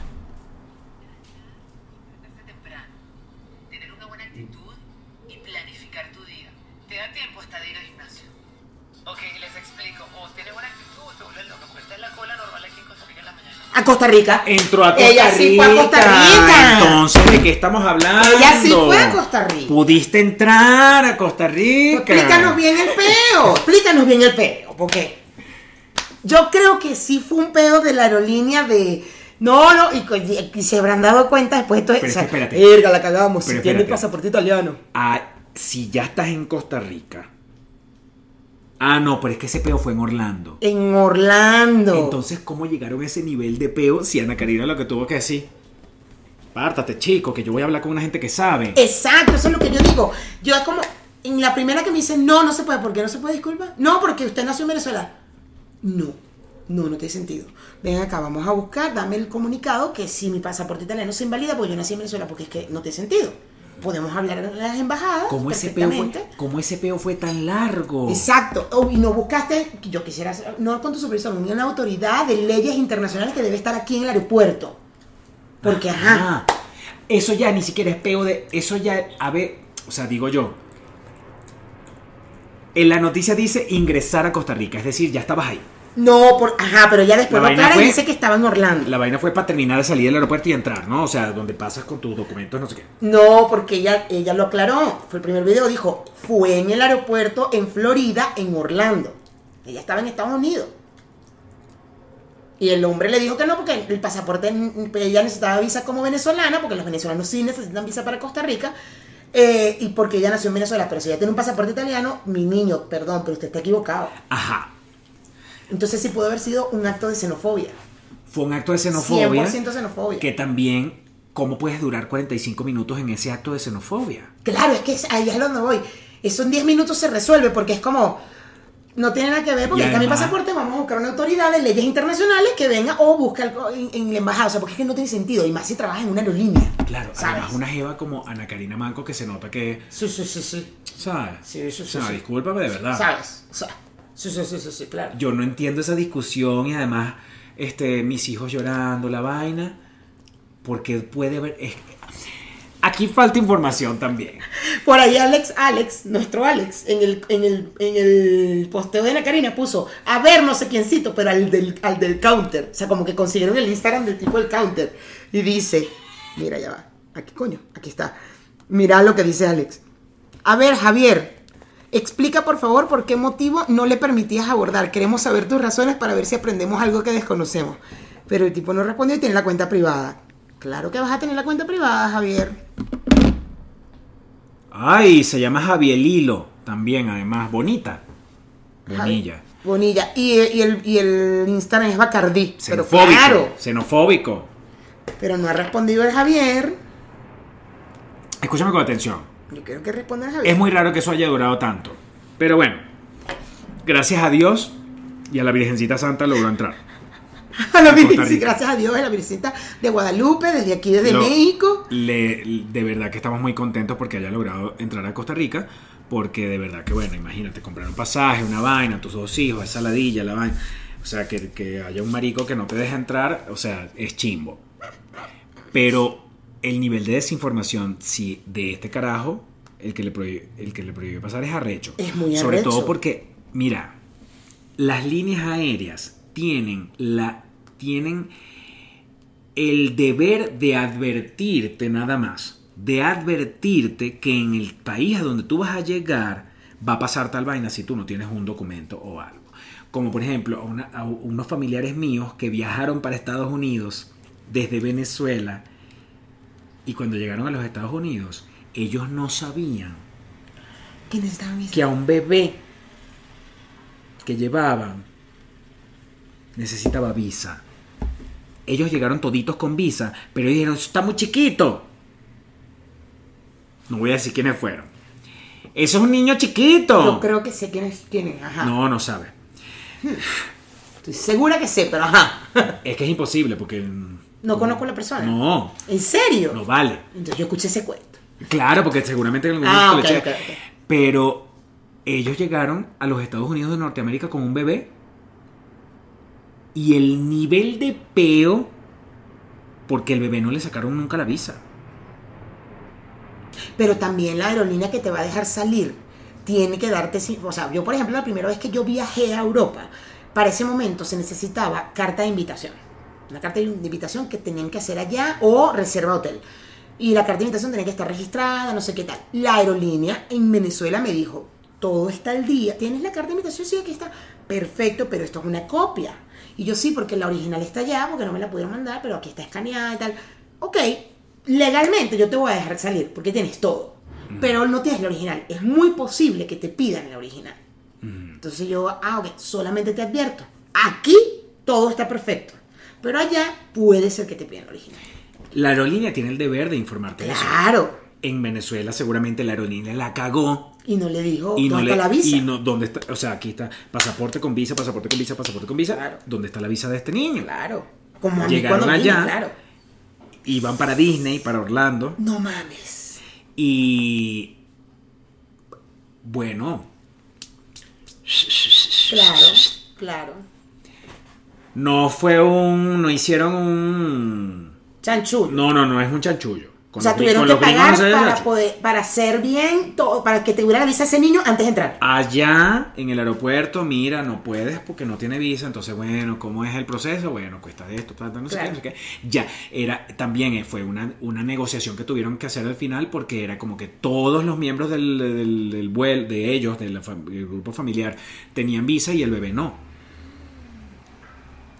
A Costa Rica. Entró a Costa Ella Rica. sí fue a Costa Rica. Entonces, ¿de qué estamos hablando? Ella sí fue a Costa Rica. Pudiste entrar a Costa Rica. Explícanos bien el peo. Explícanos bien el peo. Porque yo creo que sí fue un peo de la aerolínea de, No, no, y, se habrán dado cuenta después de todo Pero o sea, espérate. verga, la cagamos, Pero si tiene pasaporte italiano. Ah, si ya estás en Costa Rica. Ah, no, pero es que ese peo fue en Orlando. En Orlando. Entonces, ¿cómo llegaron a ese nivel de peo si Ana Karina lo que tuvo que decir? Pártate, chico, que yo voy a hablar con una gente que sabe. Exacto, eso es lo que yo digo. Yo es como, en la primera que me dicen, no, no se puede, ¿por qué no se puede, disculpa? No, porque usted nació en Venezuela. No, no, no tiene sentido. Ven acá, vamos a buscar, dame el comunicado que si mi pasaporte italiano se invalida, pues yo nací en Venezuela, porque es que no tiene sentido. Podemos hablar en las embajadas. ¿Cómo ese, peo fue, perfectamente. ¿Cómo ese peo fue tan largo? Exacto. Oh, y no buscaste, yo quisiera, no con tu supervisor, una autoridad de leyes internacionales que debe estar aquí en el aeropuerto. Porque, ajá. Ah, eso ya ni siquiera es peo de. Eso ya, a ver, o sea, digo yo. En la noticia dice ingresar a Costa Rica, es decir, ya estabas ahí. No, por, ajá, pero ya después La lo vaina aclara y fue- dice que estaba en Orlando. La vaina fue para terminar de salir del aeropuerto y entrar, ¿no? O sea, donde pasas con tus documentos, no sé qué. No, porque ella, ella lo aclaró. Fue el primer video, dijo, fue en el aeropuerto en Florida, en Orlando. Ella estaba en Estados Unidos. Y el hombre le dijo que no, porque el pasaporte, mm, ella necesitaba visa como venezolana, porque los venezolanos sí necesitan visa para Costa Rica, eh, y porque ella nació en Venezuela. Pero si ella tiene un pasaporte italiano, mi niño, perdón, pero usted está equivocado. Ajá. Entonces sí pudo haber sido un acto de xenofobia. Fue un acto de xenofobia. 100% xenofobia. Que también, ¿cómo puedes durar 45 minutos en ese acto de xenofobia? Claro, es que ahí es donde voy. Eso en 10 minutos se resuelve porque es como. No tiene nada que ver porque Y está mi además- pasaporte, vamos a buscar una autoridad de leyes internacionales que venga o busca algo en, en la embajada. O sea, porque es que no tiene sentido. Y más si trabajas en una aerolínea. Claro, ¿sabes? además una jeva como Ana Karina Manco que se nota que, Sí, sí, sí, sí. ¿sabes? Sí, sí, sí, O sea, sí. discúlpame de verdad. ¿Sabes? O sea, sí, sí, sí, sí, sí, claro. Yo no entiendo esa discusión y además, este, mis hijos llorando, la vaina, porque puede haber... es- Aquí falta información también. Por ahí Alex, Alex, nuestro Alex, en el, en el, en el posteo de Ana Karina puso, a ver no sé quiéncito, pero al del, al del counter. O sea, como que consiguieron el Instagram del tipo del counter. Y dice, mira, ya va. Aquí, coño, aquí está. Mira lo que dice Alex. A ver, Javier, explica por favor por qué motivo no le permitías abordar. Queremos saber tus razones para ver si aprendemos algo que desconocemos. Pero el tipo no respondió y tiene la cuenta privada. Claro que vas a tener la cuenta privada, Javier. Ay, se llama Javielilo también, además, bonita. Bonilla. Bonilla. Y, y el, y el Instagram es Bacardí. Pero claro. Xenofóbico. Pero no ha respondido el Javier. Escúchame con atención. Yo quiero que responda el Javier. Es muy raro que eso haya durado tanto. Pero bueno, gracias a Dios y a la Virgencita Santa logró entrar. A la gracias a Dios, a la Virgencita de Guadalupe, desde aquí, desde Lo- México. le- de verdad que estamos muy contentos porque haya logrado entrar a Costa Rica. Porque de verdad que, bueno, imagínate, comprar un pasaje, una vaina, tus dos hijos, esa ladilla, la vaina. O sea, que, que haya un marico que no te deja entrar, o sea, es chimbo. Pero el nivel de desinformación, sí, de este carajo, el que le prohíbe, el que le prohíbe pasar es arrecho. Es muy Sobre arrecho. todo porque, mira, las líneas aéreas tienen la tienen el deber de advertirte nada más, de advertirte que en el país a donde tú vas a llegar va a pasar tal vaina si tú no tienes un documento o algo. Como por ejemplo a, una- a unos familiares míos que viajaron para Estados Unidos desde Venezuela y cuando llegaron a los Estados Unidos ellos no sabían que a un bebé que llevaban necesitaba visa. Ellos llegaron toditos con visa, pero ellos dijeron, está muy chiquito. No voy a decir quiénes fueron. Eso es un niño chiquito. Yo creo que sé quién es. Quién es. Ajá. No, no sabe. Estoy segura que sé, pero ajá. Es que es imposible porque... No conozco a la persona. No, ¿En serio? no vale. Entonces yo escuché ese cuento. Claro, porque seguramente en algún Ah, momento le ok, llega. ok, ok. Pero ellos llegaron a los Estados Unidos de Norteamérica con un bebé. Y el nivel de peo, porque el bebé no le sacaron nunca la visa. Pero también la aerolínea que te va a dejar salir tiene que darte, o sea, yo por ejemplo la primera vez que yo viajé a Europa, para ese momento se necesitaba carta de invitación. Una carta de invitación que tenían que hacer allá o reserva hotel. Y la carta de invitación tenía que estar registrada, no sé qué tal. La aerolínea en Venezuela me dijo, todo está al día. ¿Tienes la carta de invitación? Sí, aquí está. Perfecto, pero esto es una copia. Y yo sí, porque la original está allá, porque no me la pudieron mandar, pero aquí está escaneada y tal. Ok, legalmente yo te voy a dejar salir, porque tienes todo. Pero no tienes la original. Es muy posible que te pidan la original. Entonces yo, ah, ok, solamente te advierto. Aquí todo está perfecto. Pero allá puede ser que te pidan la original. La aerolínea tiene el deber de informarte de eso. Claro. En Venezuela seguramente la aerolínea la cagó Y no le dijo, y no ¿dónde le está la visa? y no dónde está, o sea, aquí está pasaporte con visa, pasaporte con visa, pasaporte con visa. Claro. ¿Dónde está la visa de este niño? Claro. Como Llegaron allá. claro. Y van para Disney, para Orlando No mames. y bueno, Claro, claro. No fue un no hicieron un Chanchul. no, no, no es un chanchullo. Con o sea, los- tuvieron que pagar no para poder, para hacer bien todo, para que tuviera la visa ese niño antes de entrar. Allá en el aeropuerto, mira, no puedes porque no tiene visa, entonces bueno, ¿cómo es el proceso? Bueno, cuesta esto, tal, tal, no sé qué, no sé qué. Ya, era, también eh, fue una, una negociación que tuvieron que hacer al final porque era como que todos los miembros del, del, del vuel- de ellos, del grupo familiar, tenían visa y el bebé no.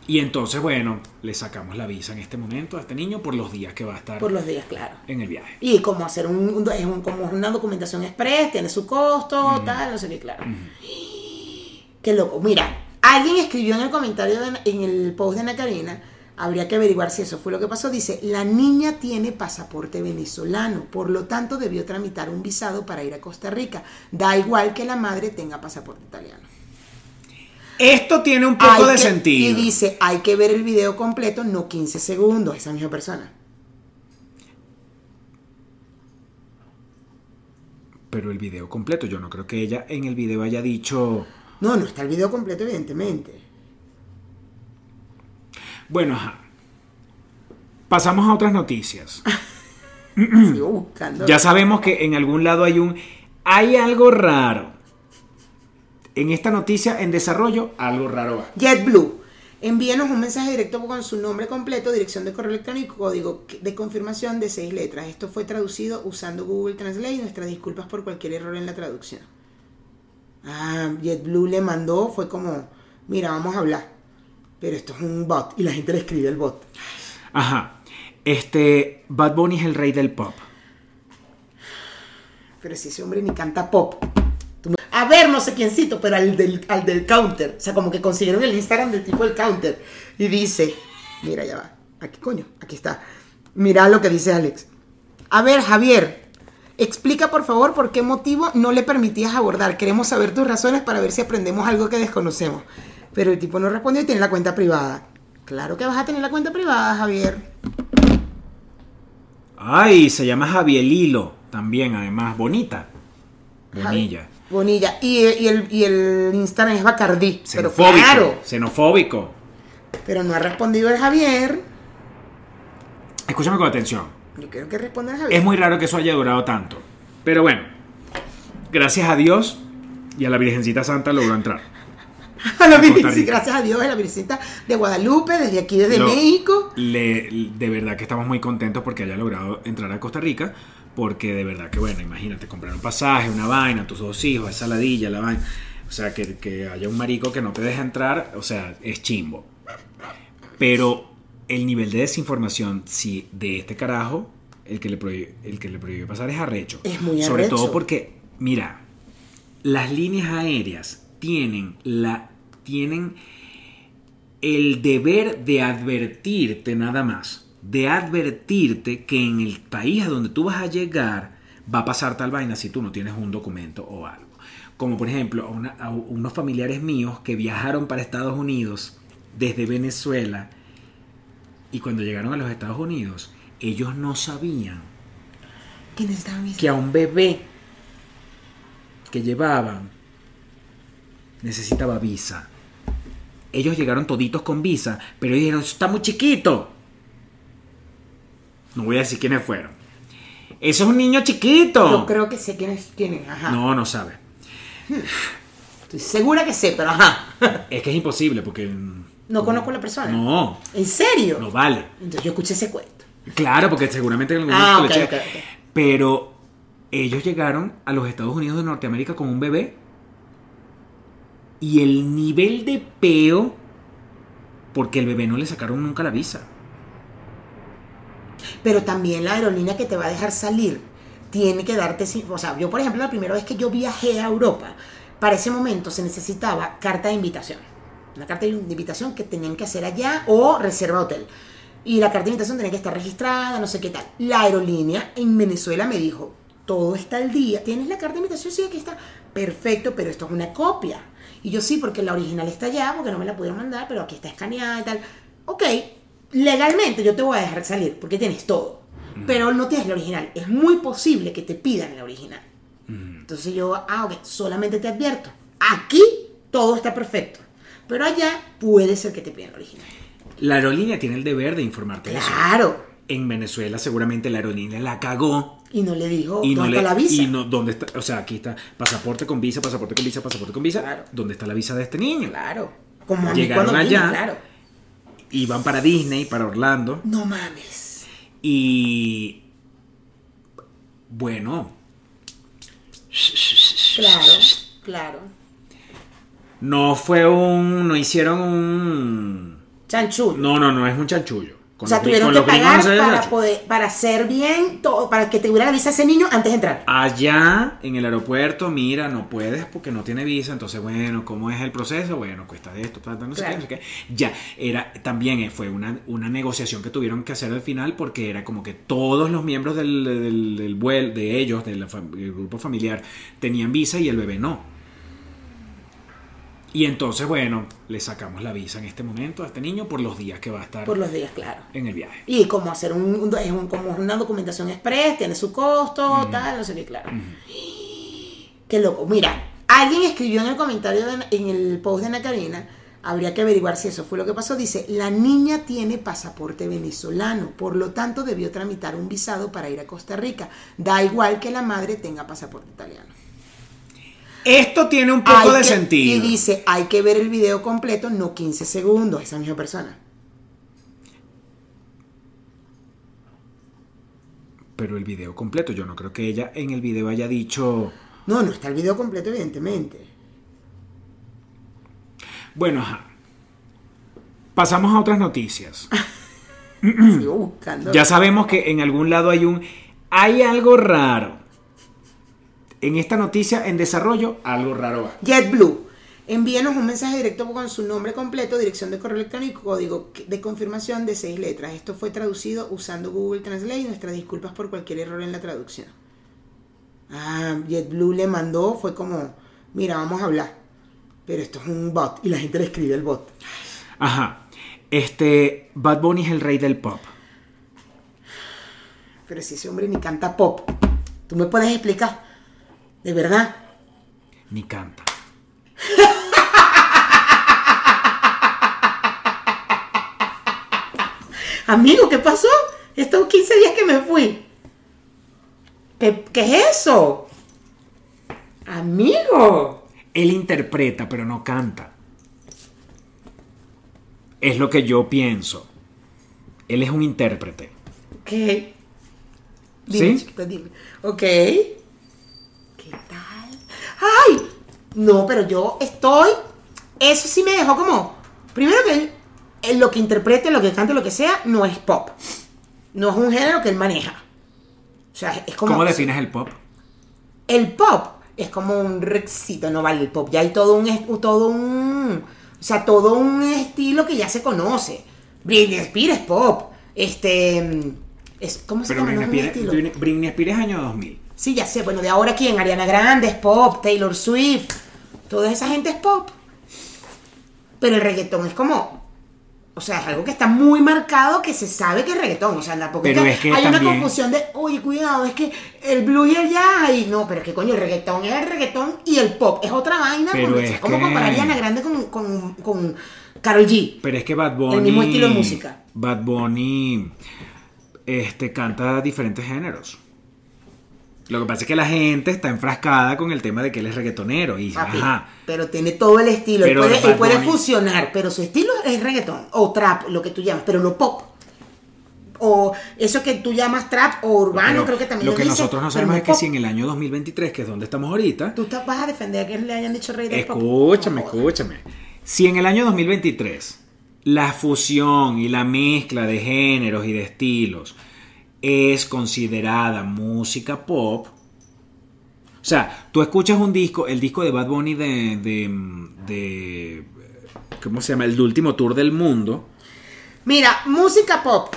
Y entonces, bueno, le sacamos la visa en este momento a este niño por los días que va a estar Por los días, claro. en el viaje. Y como hacer un, un- es un- como una documentación express, tiene su costo, tal, no sé qué, claro. Qué loco. Mira, alguien escribió en el comentario, de- en el post de Ana Karina, habría que averiguar si eso fue lo que pasó. Dice, la niña tiene pasaporte venezolano, por lo tanto debió tramitar un visado para ir a Costa Rica. Da igual que la madre tenga pasaporte italiano. Esto tiene un poco Hay de que- sentido. Y dice, hay que ver el video completo, no 15 segundos, esa misma persona. Pero el video completo, yo no creo que ella en el video haya dicho... No, no está el video completo, evidentemente. Bueno, ajá. Pasamos a otras noticias. Sigo buscando. Ya sabemos que en algún lado hay un... Hay algo raro. En esta noticia en desarrollo, algo raro va. JetBlue. Envíenos un mensaje directo con su nombre completo, dirección de correo electrónico y código de confirmación de seis letras. Esto fue traducido usando Google Translate y nuestras disculpas por cualquier error en la traducción. Ah, JetBlue le mandó, fue como, mira, vamos a hablar. Pero esto es un bot y la gente le escribe el bot. Ajá. Este... Bad Bunny es el rey del pop. Pero si ese hombre ni canta pop. A ver, no sé quiéncito, pero al del, al del counter. O sea, como que consiguieron el Instagram del tipo del counter. Y dice, mira, ya va. Aquí, coño, aquí está. Mira lo que dice Alex. A ver, Javier, explica por favor por qué motivo no le permitías abordar. Queremos saber tus razones para ver si aprendemos algo que desconocemos. Pero el tipo no respondió y tiene la cuenta privada. Claro que vas a tener la cuenta privada, Javier. Ay, se llama Javielilo. También, además, bonita. Bonilla. Bonilla. Y, y el, y el Instagram es Bacardí. Pero Xenofóbico. claro. Xenofóbico. Pero no ha respondido el Javier. Escúchame con atención. Yo quiero que responda el Javier. Es muy raro que eso haya durado tanto. Pero bueno, gracias a Dios y a la Virgencita Santa logró entrar. a la Virgencita, gracias a Dios, a la Virgencita de Guadalupe, desde aquí, desde Lo- México. le- de verdad que estamos muy contentos porque haya logrado entrar a Costa Rica. Porque de verdad que, bueno, imagínate, comprar un pasaje, una vaina, tus dos hijos, esa ladilla, la vaina. O sea, que, que haya un marico que no te deja entrar, o sea, es chimbo. Pero el nivel de desinformación, sí, de este carajo, el que le prohíbe, el que le prohíbe pasar es arrecho. Es muy Sobre arrecho. todo porque, mira, las líneas aéreas tienen la tienen el deber de advertirte nada más, de advertirte que en el país a donde tú vas a llegar va a pasar tal vaina si tú no tienes un documento o algo. Como por ejemplo a, una- a unos familiares míos que viajaron para Estados Unidos desde Venezuela y cuando llegaron a los Estados Unidos ellos no sabían que a un bebé que llevaban necesitaba visa. Ellos llegaron toditos con visa, pero ellos dijeron, está muy chiquito. No voy a decir quiénes fueron. Eso es un niño chiquito. Yo creo que sé quiénes tienen. Ajá. No, no sabe. Estoy segura que sé, pero ajá. Es que es imposible porque... No conozco a la persona. No, ¿En serio? no vale. Entonces yo escuché ese cuento. Claro, porque seguramente en algún Ah, momento ok, le ok, eché- ok. Pero ellos llegaron a los Estados Unidos de Norteamérica con un bebé. Y el nivel de peo porque el bebé no le sacaron nunca la visa. Pero también la aerolínea que te va a dejar salir tiene que darte, o sea, yo por ejemplo la primera vez que yo viajé a Europa, para ese momento se necesitaba carta de invitación. Una carta de invitación que tenían que hacer allá o reserva hotel. Y la carta de invitación tenía que estar registrada, no sé qué tal. La aerolínea en Venezuela me dijo, todo está al día, ¿tienes la carta de invitación? Sí, aquí está. Perfecto, pero esto es una copia. Y yo sí, porque la original está allá, porque no me la pudieron mandar, pero aquí está escaneada y tal. Ok, legalmente yo te voy a dejar salir, porque tienes todo. Pero no tienes la original. Es muy posible que te pidan la original. Entonces yo, ah, ok, solamente te advierto. Aquí todo está perfecto. Pero allá puede ser que te pidan la original. La aerolínea tiene el deber de informarte de eso. Claro. En Venezuela seguramente la aerolínea la cagó Y no le dijo, y no ¿dónde le está la visa? y no dónde está, o sea, aquí está pasaporte con visa, pasaporte con visa, pasaporte con visa. Claro. ¿Dónde está la visa de este niño? Claro. Como Llegaron allá. claro. Y van para Disney, para Orlando No mames. y bueno, Claro, claro. no fue un no hicieron un Chanchul. no, no, no es un chanchullo. Con o sea, tuvieron con que pagar para poder, para hacer bien todo, para que te hubiera la visa ese niño antes de entrar. Allá en el aeropuerto, mira, no puedes porque no tiene visa, entonces bueno, ¿cómo es el proceso? Bueno, cuesta de esto, no sé qué, no sé qué. Ya, era, también eh, fue una, una negociación que tuvieron que hacer al final porque era como que todos los miembros del, del, del vuel- de ellos, del grupo familiar, tenían visa y el bebé no. Y entonces, bueno, le sacamos la visa en este momento a este niño por los días que va a estar Por los días, claro. en el viaje. Y como hacer un, es un- como una documentación express, tiene su costo, tal, no sé qué, claro. Qué loco. Mira, alguien escribió en el comentario, de- en el post de Ana Karina, habría que averiguar si eso fue lo que pasó. Dice, la niña tiene pasaporte venezolano, por lo tanto debió tramitar un visado para ir a Costa Rica. Da igual que la madre tenga pasaporte italiano. Esto tiene un poco Hay de que- sentido. Y dice, hay que ver el video completo, no 15 segundos, esa misma persona. Pero el video completo, yo no creo que ella en el video haya dicho... No, no está el video completo, evidentemente. Bueno, ajá. Pasamos a otras noticias. Sigo buscando. Ya sabemos que en algún lado hay un... Hay algo raro. En esta noticia en desarrollo, algo raro va. JetBlue. Envíenos un mensaje directo con su nombre completo, dirección de correo electrónico, código de confirmación de seis letras. Esto fue traducido usando Google Translate. Nuestras disculpas por cualquier error en la traducción. Ah, JetBlue le mandó, fue como, mira, vamos a hablar. Pero esto es un bot y la gente le escribe el bot. Ajá. Este... Bad Bunny es el rey del pop. Pero si ese hombre ni canta pop, ¿tú me puedes explicar? ¿De verdad? Ni canta. Amigo, ¿qué pasó? Estos 15 días que me fui. ¿Qué, qué es eso? Amigo. Él interpreta, pero no canta. Es lo que yo pienso. Él es un intérprete. ¿Qué? Dime, ¿Sí? chiquita, dime. Ok. ¿Qué tal? ¡Ay! No, pero yo estoy. Eso sí me dejó como. Primero que él, él lo que interprete, lo que cante, lo que sea, no es pop. No es un género que él maneja. O sea, es como. ¿Cómo defines el pop? El pop es como un rexito, no vale el pop. Ya hay todo un, todo un, o sea, todo un estilo que ya se conoce. Britney Spears es pop. Este, mm, es, ¿cómo se Pero llama? No Britney es un Spears, Britney Spears es año 2000. Sí, ya sé. Bueno, de ahora quién? Ariana Grande es pop, Taylor Swift, toda esa gente es pop. Pero el reggaetón es como, o sea, es algo que está muy marcado que se sabe que es reggaetón. O sea, tampoco Pero que es que hay una confusión de, oye, cuidado, es que el blues y el jazz, y no, pero es que coño, el reggaetón es el reggaetón y el pop es otra vaina. Pero es como que- comparar Ariana Grande con, con, con Karol G. Pero es que Bad Bunny. El mismo estilo de música. Bad Bunny este, canta diferentes géneros. Lo que pasa es que la gente está enfrascada con el tema de que él es reggaetonero. Y, Papi, ajá. Pero tiene todo el estilo. Pero él puede, él puede fusionar, pero su estilo es reggaetón o trap, lo que tú llamas, pero no pop. O eso que tú llamas trap o urbano, Pero creo que también lo lo que dice, nosotros no sabemos es que pop. si en el año 2023, que es donde estamos ahorita, Tú te vas a defender que le hayan dicho rey del pop. escúchame, No escúchame. Si en el año 2023 la fusión y la mezcla de géneros y de estilos es considerada música pop. O sea, tú escuchas un disco, el disco de Bad Bunny de, de, de- ¿cómo se llama? El último tour del mundo. Mira, música pop.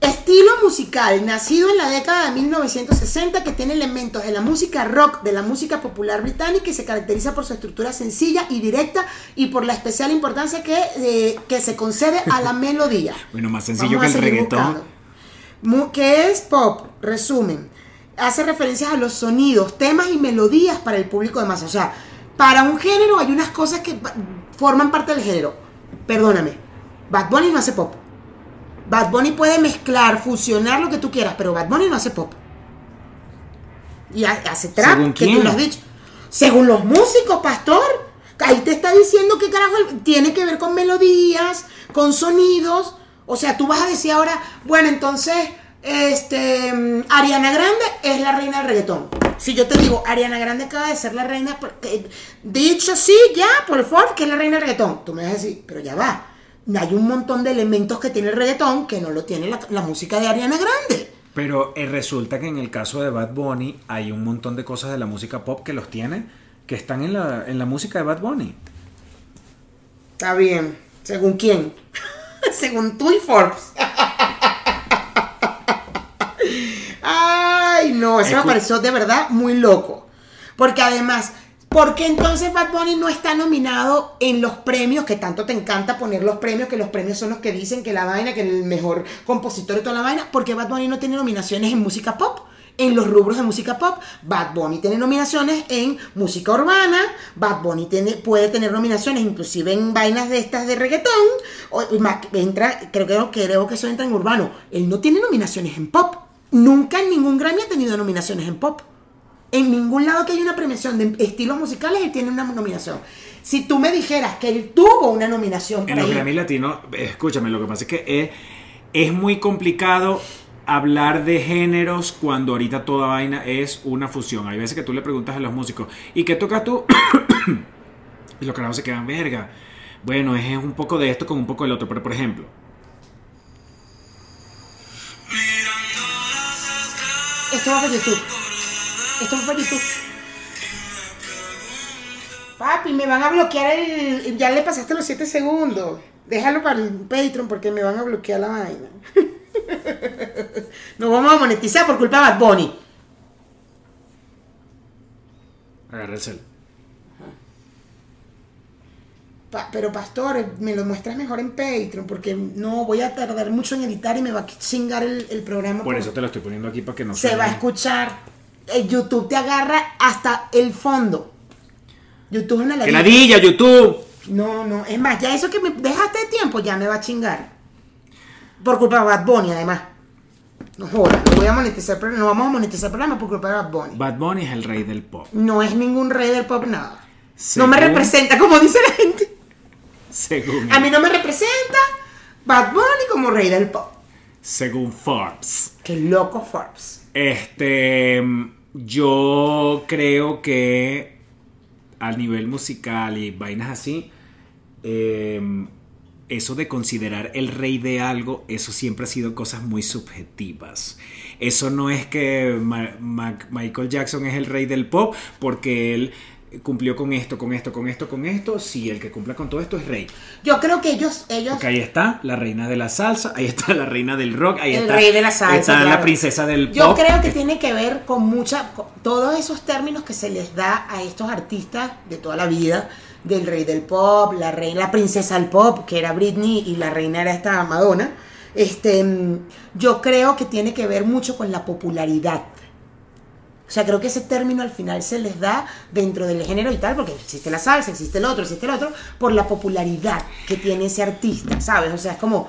Estilo musical nacido en la década de 1960 que tiene elementos de la música rock, de la música popular británica y se caracteriza por su estructura sencilla y directa y por la especial importancia que, eh, que se concede a la melodía. Bueno, más sencillo Vamos que el reggaetón. buscando. ¿Qué es pop? Resumen. Hace referencias a los sonidos, temas y melodías para el público de masa. O sea, para un género hay unas cosas que forman parte del género. Perdóname. Bad Bunny no hace pop. Bad Bunny puede mezclar, fusionar lo que tú quieras, pero Bad Bunny no hace pop. Y ha- hace trap, ¿Según que tú lo has dicho. Según los músicos, pastor. Ahí te está diciendo que carajo tiene que ver con melodías, con sonidos. O sea, tú vas a decir ahora, bueno, entonces, este, Ariana Grande es la reina del reggaetón. Si yo te digo, Ariana Grande acaba de ser la reina, porque- dicho sí, ya, por favor, que es la reina del reggaetón. Tú me vas a decir, pero ya va. Hay un montón de elementos que tiene el reggaetón que no lo tiene la, la música de Ariana Grande. Pero eh, resulta que en el caso de Bad Bunny hay un montón de cosas de la música pop que los tiene, que están en la, en la música de Bad Bunny. Está bien. ¿Según quién? Según tú y Forbes. Ay, no, eso me pareció de verdad muy loco. Porque además, ¿por qué entonces Bad Bunny no está nominado en los premios? Que tanto te encanta poner los premios, que los premios son los que dicen que la vaina, que el mejor compositor de toda la vaina. Porque Bad Bunny no tiene nominaciones en música pop. En los rubros de música pop, Bad Bunny tiene nominaciones en música urbana, Bad Bunny tiene, puede tener nominaciones inclusive en vainas de estas de reggaetón, o- entra, creo, que creo que eso entra en urbano. Él no tiene nominaciones en pop. Nunca en ningún Grammy ha tenido nominaciones en pop. En ningún lado que haya una premiación de estilos musicales, él tiene una nominación. Si tú me dijeras que él tuvo una nominación En los Grammy Latinos, escúchame, lo que pasa es que es, es muy complicado hablar de géneros cuando ahorita toda vaina es una fusión. Hay veces que tú le preguntas a los músicos, ¿y qué tocas tú? y los carajos se quedan, verga. Bueno, es un poco de esto con un poco del otro, pero por ejemplo, Esto va para YouTube. Esto va para YouTube. Papi, me van a bloquear el. Ya le pasaste los 7 segundos. Déjalo para el Patreon porque me van a bloquear la vaina. Nos vamos a monetizar por culpa de Bad Bunny. agarra el cel. Pa- pero pastor, me lo muestras mejor en Patreon porque no voy a tardar mucho en editar y me va a chingar el, el programa. Por eso te lo estoy poniendo aquí para que no se suene. va a escuchar. El YouTube te agarra hasta el fondo. YouTube es una ¡Que ladilla. ladilla, YouTube! No, no, es más, ya eso que me dejaste de tiempo ya me va a chingar. Por culpa de Bad Bunny, además. No jodas, no voy a monetizar, pero no vamos a monetizar el programa por culpa de Bad Bunny. Bad Bunny es el rey del pop. No es ningún rey del pop, nada. Según- No me representa, como dice la gente. Según, A mí no me representa Bad Bunny como rey del pop. según Forbes. Qué loco Forbes. Este, yo creo que a nivel musical y vainas así, eh, eso de considerar el rey de algo, eso siempre ha sido cosas muy subjetivas. Eso no es que Michael Jackson es el rey del pop porque él cumplió con esto, con esto, con esto, con esto. Si el que cumpla con todo esto es rey. Yo creo que ellos, ellos Porque ahí está la reina de la salsa, ahí está la reina del rock, ahí El está, rey de la salsa, está la princesa del pop. Yo creo que tiene que ver con mucha, con todos esos términos que se les da a estos artistas de toda la vida, del rey del pop, la reina, la princesa del pop, que era Britney y la reina era esta Madonna. Este, mm, yo creo que tiene que ver mucho con la popularidad. O sea, creo que ese término al final se les da dentro del género y tal, porque existe la salsa, existe el otro, existe el otro, por la popularidad que tiene ese artista, ¿sabes? O sea, es como,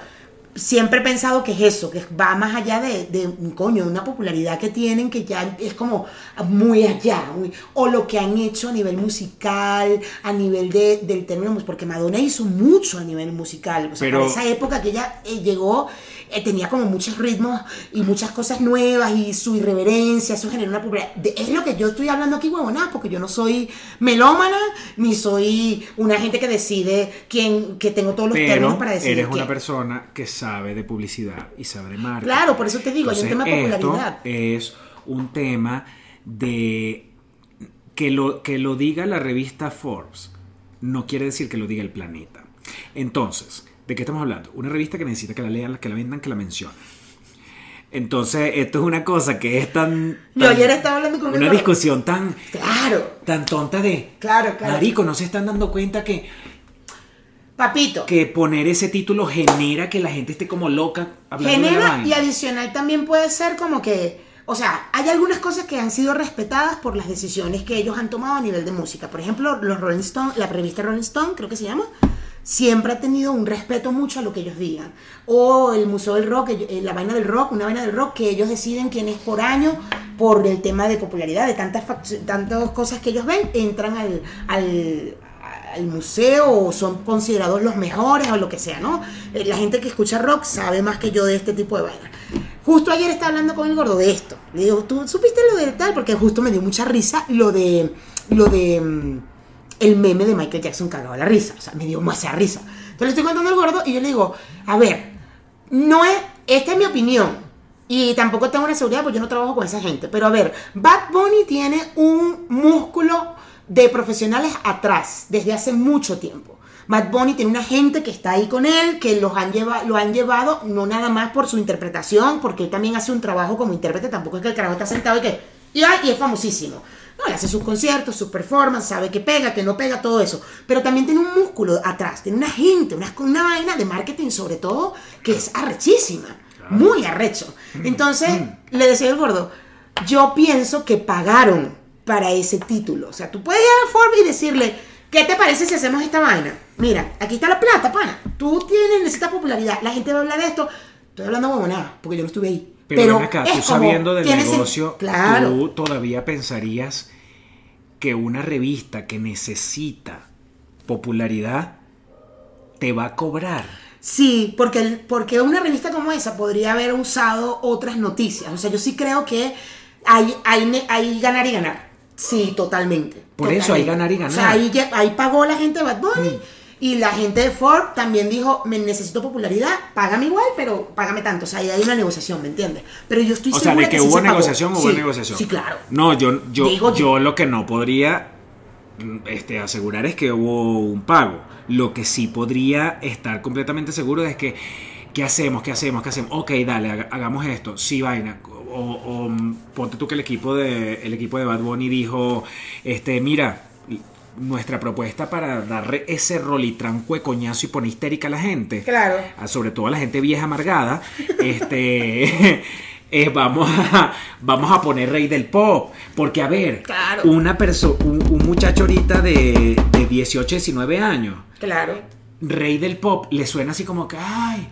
siempre he pensado que es eso, que va más allá de, de, coño, una popularidad que tienen que ya es como muy allá, muy- o lo que han hecho a nivel musical, a nivel de, del término, porque Madonna hizo mucho a nivel musical, o sea, Pero- para esa época que ella eh, llegó, eh, tenía como muchos ritmos y muchas cosas nuevas y su irreverencia, eso generó una popularidad. De- es lo que yo estoy hablando aquí, huevona, porque yo no soy melómana, ni soy una gente que decide quién, que tengo todos los términos para decidir eres una persona que sabe de publicidad y sabe de marketing. Claro, por eso te digo, hay un tema de Entonces, popularidad. Es un tema de que lo, que lo diga la revista Forbes no quiere decir que lo diga el planeta. Entonces, ¿de qué estamos hablando? Una revista que necesita que la lean, que la vendan, que la mencionen. Entonces, esto es una cosa que es tan... Yo tan- ayer estaba hablando con un Una discusión tan, Claro, tan tonta de... Claro, claro. Marico, no se están dando cuenta que papito. que poner ese título genera que la gente esté como loca hablando de la Genera vaina. y adicional también puede ser como que, o sea, hay algunas cosas que han sido respetadas por las decisiones que ellos han tomado a nivel de música. Por ejemplo, los Rolling Stone, la revista Rolling Stone, creo que se llama, siempre ha tenido un respeto mucho a lo que ellos digan. O el Museo del Rock, eh, la vaina del rock, una vaina del rock que ellos deciden quién es por año por el tema de popularidad, de tantas, tantas cosas que ellos ven, entran al, al, al museo o son considerados los mejores o lo que sea, ¿no? Eh, La gente que escucha rock sabe más que yo de este tipo de vaina. Justo ayer estaba hablando con el gordo de esto. Le digo, ¿tú supiste lo de tal? Porque justo me dio mucha risa lo de lo de mm, el meme de Michael Jackson cagado a la risa. O sea, me dio más risa. Entonces le estoy contando al gordo y yo le digo, a ver, no es, esta es mi opinión. Y tampoco tengo una seguridad porque yo no trabajo con esa gente. Pero a ver, Bad Bunny tiene un músculo de profesionales atrás desde hace mucho tiempo. Bad Bunny tiene una gente que está ahí con él, que los han lleva, lo han llevado no nada más por su interpretación, porque él también hace un trabajo como intérprete, tampoco es que el carajo está sentado y que, y, y es famosísimo. No, él hace sus conciertos, sus performances, sabe que pega, que no pega, todo eso. Pero también tiene un músculo atrás, tiene una gente, una, una vaina de marketing sobre todo, que es arrechísima, muy arrecho. Entonces, le decía el gordo, yo pienso que pagaron para ese título. O sea, tú puedes ir a Forbes y decirle, ¿qué te parece si hacemos esta vaina? Mira, aquí está la plata, pana. Tú tienes, necesitas popularidad. La gente va a hablar de esto. Estoy hablando de nada, porque yo no estuve ahí. Pero, ven acá, tú sabiendo del negocio, claro. tú todavía pensarías que una revista que necesita popularidad te va a cobrar. Sí, porque, el- porque una revista como esa podría haber usado otras noticias. O sea, yo sí creo que hay, hay, ganar y ganar. Sí, totalmente. Por eso hay ganar y ganar. O sea, ahí, ahí pagó la gente de Bad Bunny. Y la gente de Ford también dijo, me necesito popularidad, págame igual, pero págame tanto. O sea, ahí hay una negociación, ¿me entiendes? Pero yo estoy O sea, de que, sí hubo pagó. negociación, hubo Sí, negociación. Sí, claro. No, yo, yo, Digo yo. yo lo que no podría mm, este, asegurar es que hubo un pago. Lo que sí podría estar completamente seguro es que, ¿qué hacemos? ¿Qué hacemos? ¿Qué hacemos? Ok, dale, haga- hagamos esto. Sí, vaina. O, o, mm, ponte tú que el equipo de, el equipo de Bad Bunny dijo, este, mira, nuestra propuesta para darle ese rolitranco de coñazo y poner histérica a la gente Claro. a- sobre todo a la gente vieja amargada, este, eh, vamos, a, vamos a poner rey del pop. Porque, a ver, Claro. una perso un, un muchacho ahorita de, de 18, 19 años, Claro. rey del pop, le suena así como que, ay,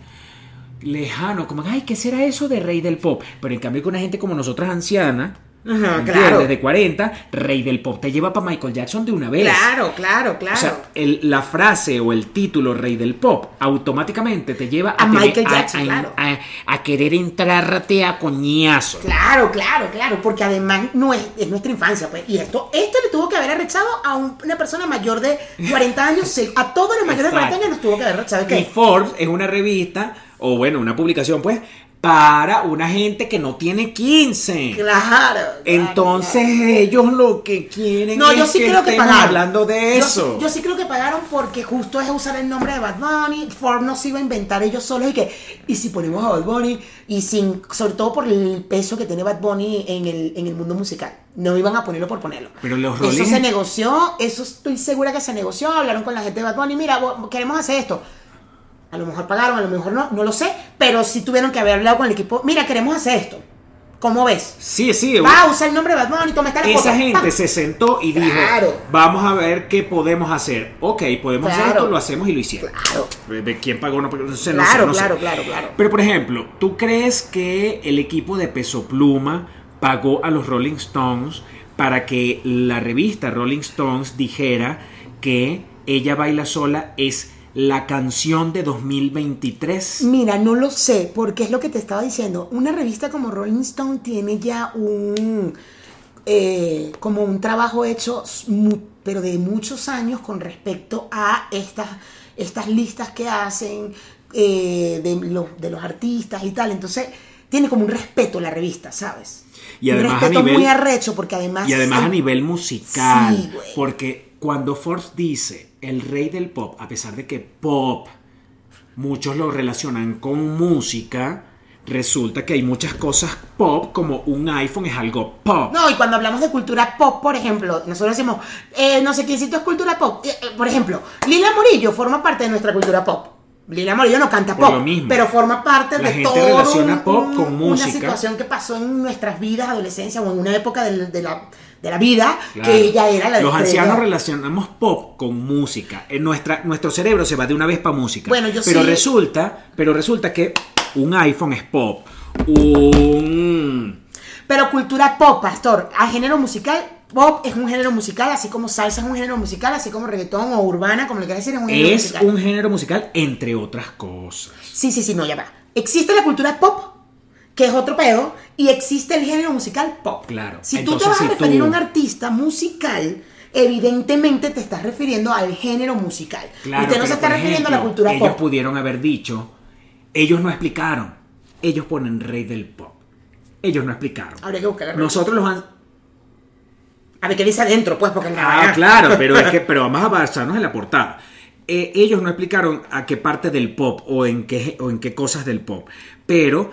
lejano, como que, ay, ¿qué será eso de rey del pop? Pero en cambio, con una gente como nosotras ancianas, Claro. de 40, rey del pop te lleva para Michael Jackson de una vez. Claro, claro, claro. O sea, el- la frase o el título Rey del Pop automáticamente te lleva a, A tener- Michael Jackson, a, claro. a- a querer entrarte a coñazo. Claro, claro, claro, porque además no es, es nuestra infancia, pues. Y esto, esto le tuvo que haber arrechado a un- una persona mayor de 40 años, a todos los mayores de 40 Exacto. años nos tuvo que haber arrechado. Y. Forbes es una revista, o bueno, una publicación, pues, para una gente que no tiene 15. Claro. Entonces ellos lo que quieren No, es yo sí que creo que pagaron. hablando de Yo eso. sí- Yo, sí creo que pagaron porque justo es usar el nombre de Bad Bunny. Ford no se iba a inventar ellos solos y que. Y si ponemos a Bad Bunny, y sin. Sobre todo por el peso que tiene Bad Bunny en el, en el mundo musical. No iban a ponerlo por ponerlo. Pero los Eso Rolling- se negoció, eso estoy segura que se negoció. Hablaron con la gente de Bad Bunny. Mira, queremos hacer esto. A lo mejor pagaron, a lo mejor no, no lo sé. Pero sí tuvieron que haber hablado con el equipo. Mira, queremos hacer esto. ¿Cómo ves? Sí, sí. Va, usa el nombre de Bad Bunny, toma esta Esa foto. gente ¡pam! se sentó y dijo, Claro. vamos a ver qué podemos hacer. Ok, podemos hacer esto, lo hacemos y lo hicieron. Claro. ¿De quién pagó? No, no sé, no Claro, sé, no sé. claro, claro, claro. Pero por ejemplo, ¿tú crees que el equipo de Peso Pluma pagó a los Rolling Stones para que la revista Rolling Stones dijera que Ella baila sola es la canción de 2023? Mira, no lo sé, porque es lo que te estaba diciendo. Una revista como Rolling Stone tiene ya un eh, como un trabajo hecho, pero de muchos años con respecto a estas, estas listas que hacen eh, de, los, de los artistas y tal. Entonces, tiene como un respeto la revista, ¿sabes? Y un además a respeto nivel- muy arrecho, porque además. Y además a el- nivel musical, Sí, güey. porque cuando Forbes dice el rey del pop, a pesar de que pop muchos lo relacionan con música, resulta que hay muchas cosas pop como un iPhone es algo pop. No, y cuando hablamos de cultura pop, por ejemplo, nosotros decimos, eh, no sé quiéncito es cultura pop. Eh, eh, por ejemplo, Lila Morillo forma parte de nuestra cultura pop. Lila Morillo no canta pop, mismo. pero forma parte La de gente todo relaciona un- pop con música. Una situación que pasó en nuestras vidas, adolescencia o en una época de, la, de la vida Claro. que ella era la Los estrella. ancianos relacionamos pop con música. En nuestra, nuestro cerebro se va de una vez para música. Bueno, yo pero sí- resulta, pero resulta que un iPhone es pop. Un Pero cultura pop, pastor, a género musical, pop es un género musical, así como salsa es un género musical, así como reggaetón o urbana, como le quieras decir, es un género es musical. un género musical entre otras cosas. Sí, sí, sí, no, ya va. Existe la cultura pop, que es otro pedo, y existe el género musical pop. Claro. Si tú te vas a si referir tú- a un artista musical, evidentemente te estás refiriendo al género musical. Claro, Usted no se está refiriendo a la cultura ellos pop. pudieron haber dicho, ellos no explicaron. Ellos ponen rey del pop. Ellos no explicaron. Habría que buscar la Nosotros los han... A ver qué dice adentro, pues, porque Ah, claro, pero es que pero vamos a basarnos en la portada. Eh, ellos no explicaron a qué parte del pop o en qué, o en qué cosas del pop, pero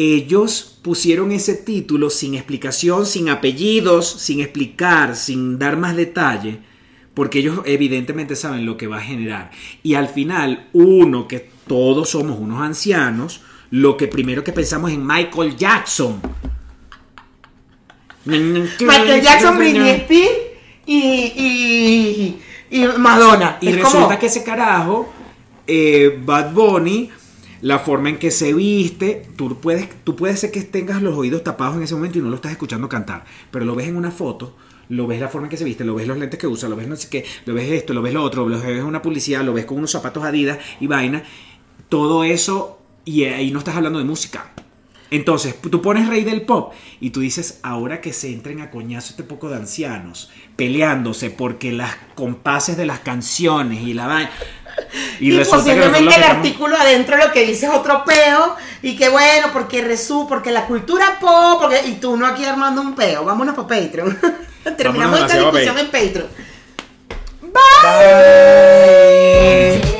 ellos pusieron ese título sin explicación, sin apellidos, sin explicar, sin dar más detalle, porque ellos evidentemente saben lo que va a generar. Y al final, uno que todos somos unos ancianos, lo que primero que pensamos en Michael Jackson. Michael Jackson, Britney Spears y, y, y Madonna. Y Es resulta como- que ese carajo, eh, Bad Bunny, la forma en que se viste, tú puedes, tú puedes ser que tengas los oídos tapados en ese momento y no lo estás escuchando cantar, pero lo ves en una foto, lo ves la forma en que se viste, lo ves los lentes que usa, lo ves no sé qué, lo ves esto, lo ves lo otro, lo ves una publicidad, lo ves con unos zapatos Adidas y vaina, todo eso, y ahí no estás hablando de música. Entonces, tú pones rey del pop y tú dices, ahora que se entren a coñazo este poco de ancianos, peleándose porque las compases de las canciones y la vaina. Y, nosotros posiblemente el artículo adentro lo que dice es otro peo y que bueno, porque resú, porque la cultura pop, porque, y tú no aquí armando un peo. Vámonos para Patreon. Terminamos Vámonos esta discusión en Patreon. Bye.